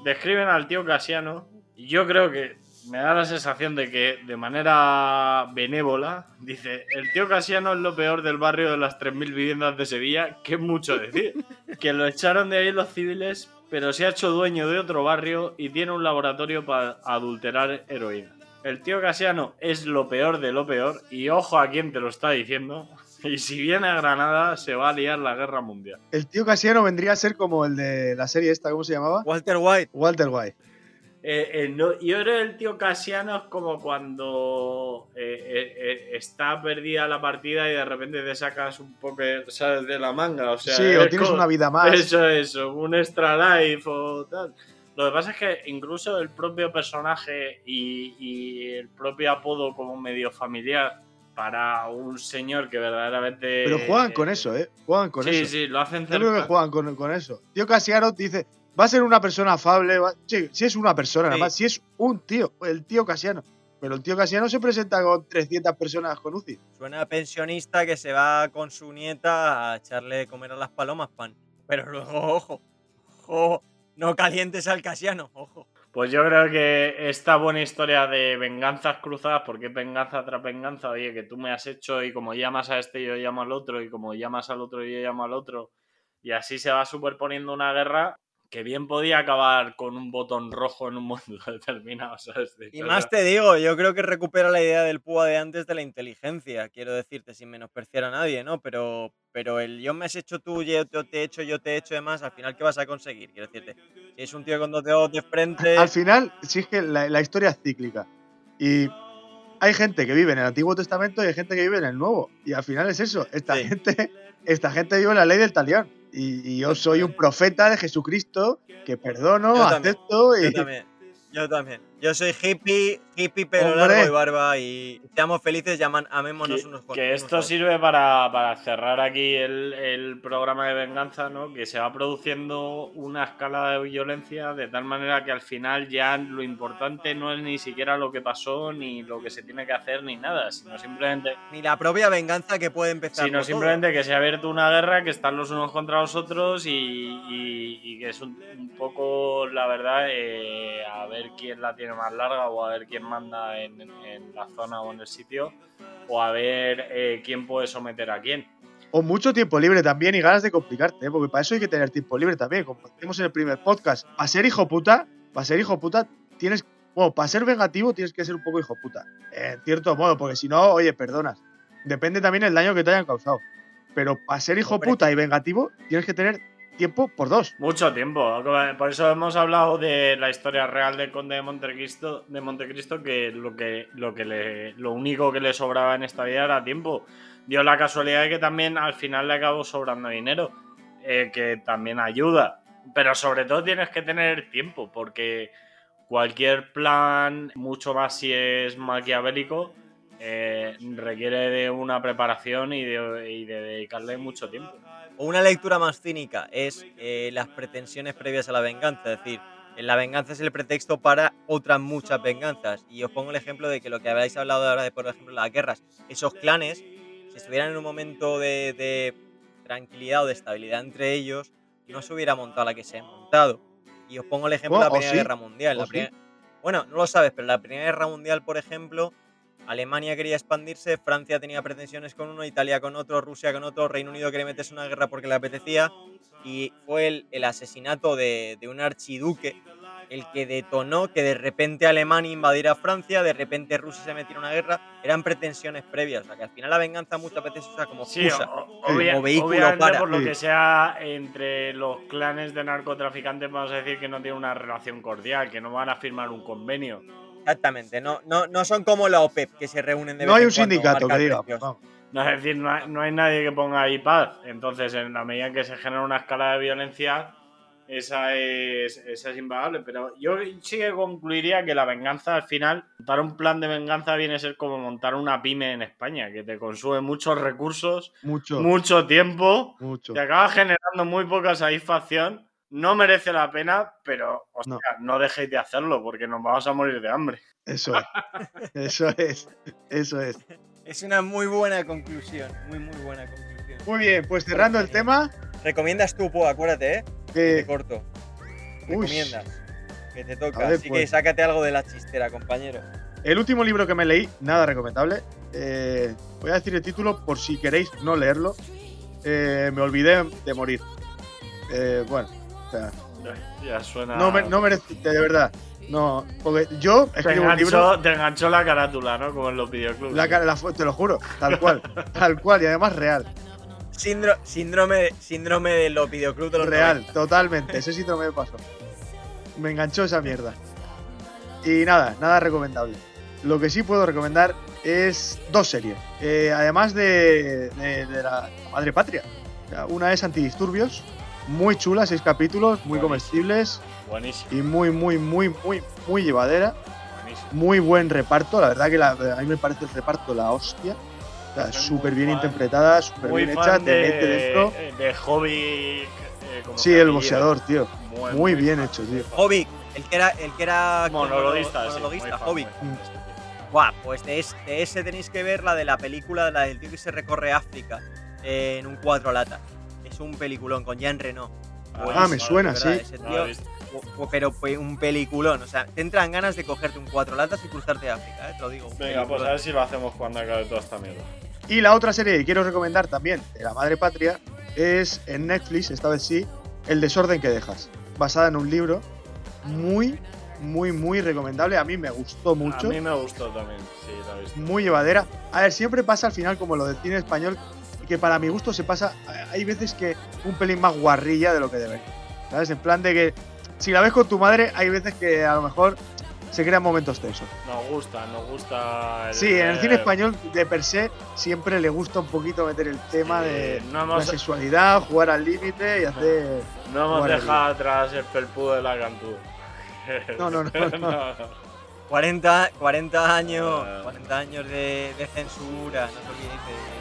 Describen al tío Casiano y yo creo que me da la sensación de que de manera benévola dice, el tío Casiano es lo peor del barrio de las 3.000 viviendas de Sevilla, que es mucho decir. Que lo echaron de ahí los civiles, pero se ha hecho dueño de otro barrio y tiene un laboratorio para adulterar heroína. El tío Casiano es lo peor de lo peor y ojo a quien te lo está diciendo. Y si viene a Granada se va a liar la guerra mundial. El tío Casiano vendría a ser como el de la serie esta, ¿cómo se llamaba? Walter White. Walter White. Eh, eh, no, yo creo que el tío Casiano es como cuando eh, eh, eh, está perdida la partida y de repente te sacas un poco ¿sabes? de la manga. O sea, sí, o es tienes como- una vida más. Eso, eso, un extra life o tal. Lo que pasa es que incluso el propio personaje y, y el propio apodo como medio familiar para un señor que verdaderamente... Pero juegan con eso, ¿eh? Juegan con sí, eso. sí, lo hacen Yo creo que cerca. juegan con, con eso. Tío Casiano dice, va a ser una persona afable. va- Sí, si es una persona, nada Sí. más. Si es un tío, el tío Casiano. Pero el tío Casiano se presenta con 300 personas con UCI. Suena a pensionista que se va con su nieta a echarle de comer a las palomas pan. Pero luego, ojo, ojo, no calientes al casiano, ojo. Pues yo creo que esta buena historia de venganzas cruzadas, porque venganza tras venganza, oye, que tú me has hecho y como llamas a este yo llamo al otro y como llamas al otro yo llamo al otro y así se va superponiendo una guerra que bien podía acabar con un botón rojo en un mundo determinado, ¿sabes? Y más te digo, yo creo que recupera la idea del púa de antes de la inteligencia, quiero decirte, sin menospreciar a nadie, ¿no? Pero, pero el yo me has hecho tú, yo te he hecho, yo te he hecho demás, al final, ¿qué vas a conseguir? Quiero decirte, si es un tío con dos dedos de frente... Al final, sí es que la, la historia es cíclica. Y hay gente que vive en el Antiguo Testamento y hay gente que vive en el Nuevo. Y al final es eso. Esta, Sí. gente, esta gente vive en la ley del talión. Y, y yo soy un profeta de Jesucristo que perdono, Yo acepto y. Yo también, yo también. Yo soy hippie, hippie, pelo Hombre. largo y barba y seamos felices, llaman, amémonos Que, unos con que esto sirve para, para cerrar aquí el, el programa de venganza, ¿no? Que se va produciendo una escala de violencia de tal manera que al final ya lo importante no es ni siquiera lo que pasó, ni lo que se tiene que hacer, ni nada, sino simplemente, Ni la propia venganza que puede empezar. sino todo. simplemente que se ha abierto una guerra, que están los unos contra los otros y, y- y que es un, un poco, la verdad, eh, a ver quién la tiene más larga o a ver quién manda en, en la zona o en el sitio o a ver eh, quién puede someter a quién. O mucho tiempo libre también y ganas de complicarte, ¿eh? porque para eso hay que tener tiempo libre también. Como decimos en el primer podcast, para ser hijo puta, para ser hijo puta, tienes. Bueno, para ser vengativo tienes que ser un poco hijo puta. En cierto modo, porque si no, oye, perdonas. Depende también el daño que te hayan causado. Pero para ser hijo Hombre. puta y vengativo, tienes que tener tiempo por dos. Mucho tiempo. Por eso hemos hablado de la historia real del conde de Montecristo, de Montecristo que lo que lo que le, lo único que le sobraba en esta vida era tiempo. Dio la casualidad de que también al final le acabó sobrando dinero, eh, que también ayuda. Pero sobre todo tienes que tener tiempo, porque cualquier plan, mucho más si es maquiavélico, eh, requiere de una preparación y de, y de dedicarle mucho tiempo. O una lectura más cínica es eh, las pretensiones previas a la venganza. Es decir, la venganza es el pretexto para otras muchas venganzas. Y os pongo el ejemplo de que lo que habéis hablado ahora de, por ejemplo, las guerras, esos clanes, si estuvieran en un momento de, de tranquilidad o de estabilidad entre ellos, no se hubiera montado la que se ha montado. Y os pongo el ejemplo de la Oh, ¿o Primera sí? Guerra Mundial. ¿O La sí? primer- Bueno, no lo sabes, pero la Primera Guerra Mundial, por ejemplo, Alemania quería expandirse, Francia tenía pretensiones con uno, Italia con otro, Rusia con otro, Reino Unido quería meterse en una guerra porque le apetecía. Y fue el, el asesinato de, de un archiduque el que detonó que de repente Alemania invadiera Francia, de repente Rusia se metiera en una guerra. Eran pretensiones previas. O sea, que al final la venganza muchas veces se usa como excusa. o- Sí. obvia- Como vehículo obviamente para. por lo que sea entre los clanes de narcotraficantes vamos a decir que no tienen una relación cordial, que no van a firmar un convenio. Exactamente. No, no, no son como la OPEP que se reúnen de No vez hay en un cuando sindicato que diga. No es decir, no hay, no hay nadie que ponga ahí paz. Entonces, en la medida en que se genera una escala de violencia, esa es, esa es impagable. Pero yo sí que concluiría que la venganza, al final, montar un plan de venganza viene a ser como montar una pyme en España, que te consume muchos recursos, Mucho, mucho tiempo. mucho. Te acaba generando muy poca satisfacción. No merece la pena, pero hostia, no. dejéis de hacerlo porque nos vamos a morir de hambre. Eso es. Eso es. Eso es. Es una muy buena conclusión. Muy, muy buena conclusión. Muy bien, pues cerrando el tema. Recomiendas tú, Po, acuérdate, ¿eh? que- Te corto. Recomiendas. Que te toca. Ver, Así que pues. sácate algo de la chistera, compañero. El último libro que me leí, nada recomendable. Eh, voy a decir el título por si queréis no leerlo. Eh, me olvidé de morir. Eh, bueno, sea, Ya suena. no, me- no merece, de verdad. No, porque yo te, escribo un libro. enganchó, te enganchó la carátula, ¿no? Como en los videoclubs. La, cara- la te lo juro, tal cual, tal cual, y además real. Síndro- síndrome, síndrome de los videoclubs de los Real, 90. totalmente. Ese síndrome me pasó. Me enganchó esa mierda. Y nada, nada recomendable. Lo que sí puedo recomendar es dos series. Eh, además de, de- de la Madre Patria. Una es Antidisturbios, muy chula, seis capítulos, muy Buenísimo. comestibles Buenísimo, y muy, muy, muy, muy, muy llevadera. buenísimo. Muy buen reparto. La verdad que la- a mí me parece el reparto la hostia. O sea, súper bien fan- interpretada, súper bien hecha, de, te mete dentro. de Hobby. eh, como Sí, el boxeador, tío. Muy, Muy bien hecho, tío. Hobbit, el que era, el que era Monologuista, sí, monologuista, fan, Hobbit. muy fan. Guau, pues de, es- de ese tenéis que ver la de la película, la del tío que se recorre África eh, en un cuatro latas. Es un peliculón con Jean Reno. Ah, me suena, sí. ese No tío, o- o- pero fue un peliculón. O sea, te entran ganas de cogerte un cuatro latas y cruzarte a África, eh, te lo digo. Venga, pues a ver si lo hacemos cuando acabe toda esta mierda. Y la otra serie que quiero recomendar también, de la Madre Patria, es en Netflix, esta vez sí, El desorden que dejas. Basada en un libro muy, muy, muy recomendable. A mí me gustó mucho. A mí me gustó también, sí, la he visto. Muy llevadera. A ver, siempre pasa al final como lo del cine español, que para mi gusto se pasa. Hay veces que un pelín más guarrilla de lo que debe. ¿Sabes? En plan de que si la ves con tu madre, hay veces que a lo mejor se crean momentos tensos. Nos gusta, nos gusta. el- Sí, en el cine eh, español de per se siempre le gusta un poquito meter el tema Sí, de no la hemos- sexualidad, jugar al límite y hacer. No hemos dejado atrás el felpudo de la cantú. No, no, no, no. 40, 40 años, Ah. 40 años de, de censura, no de,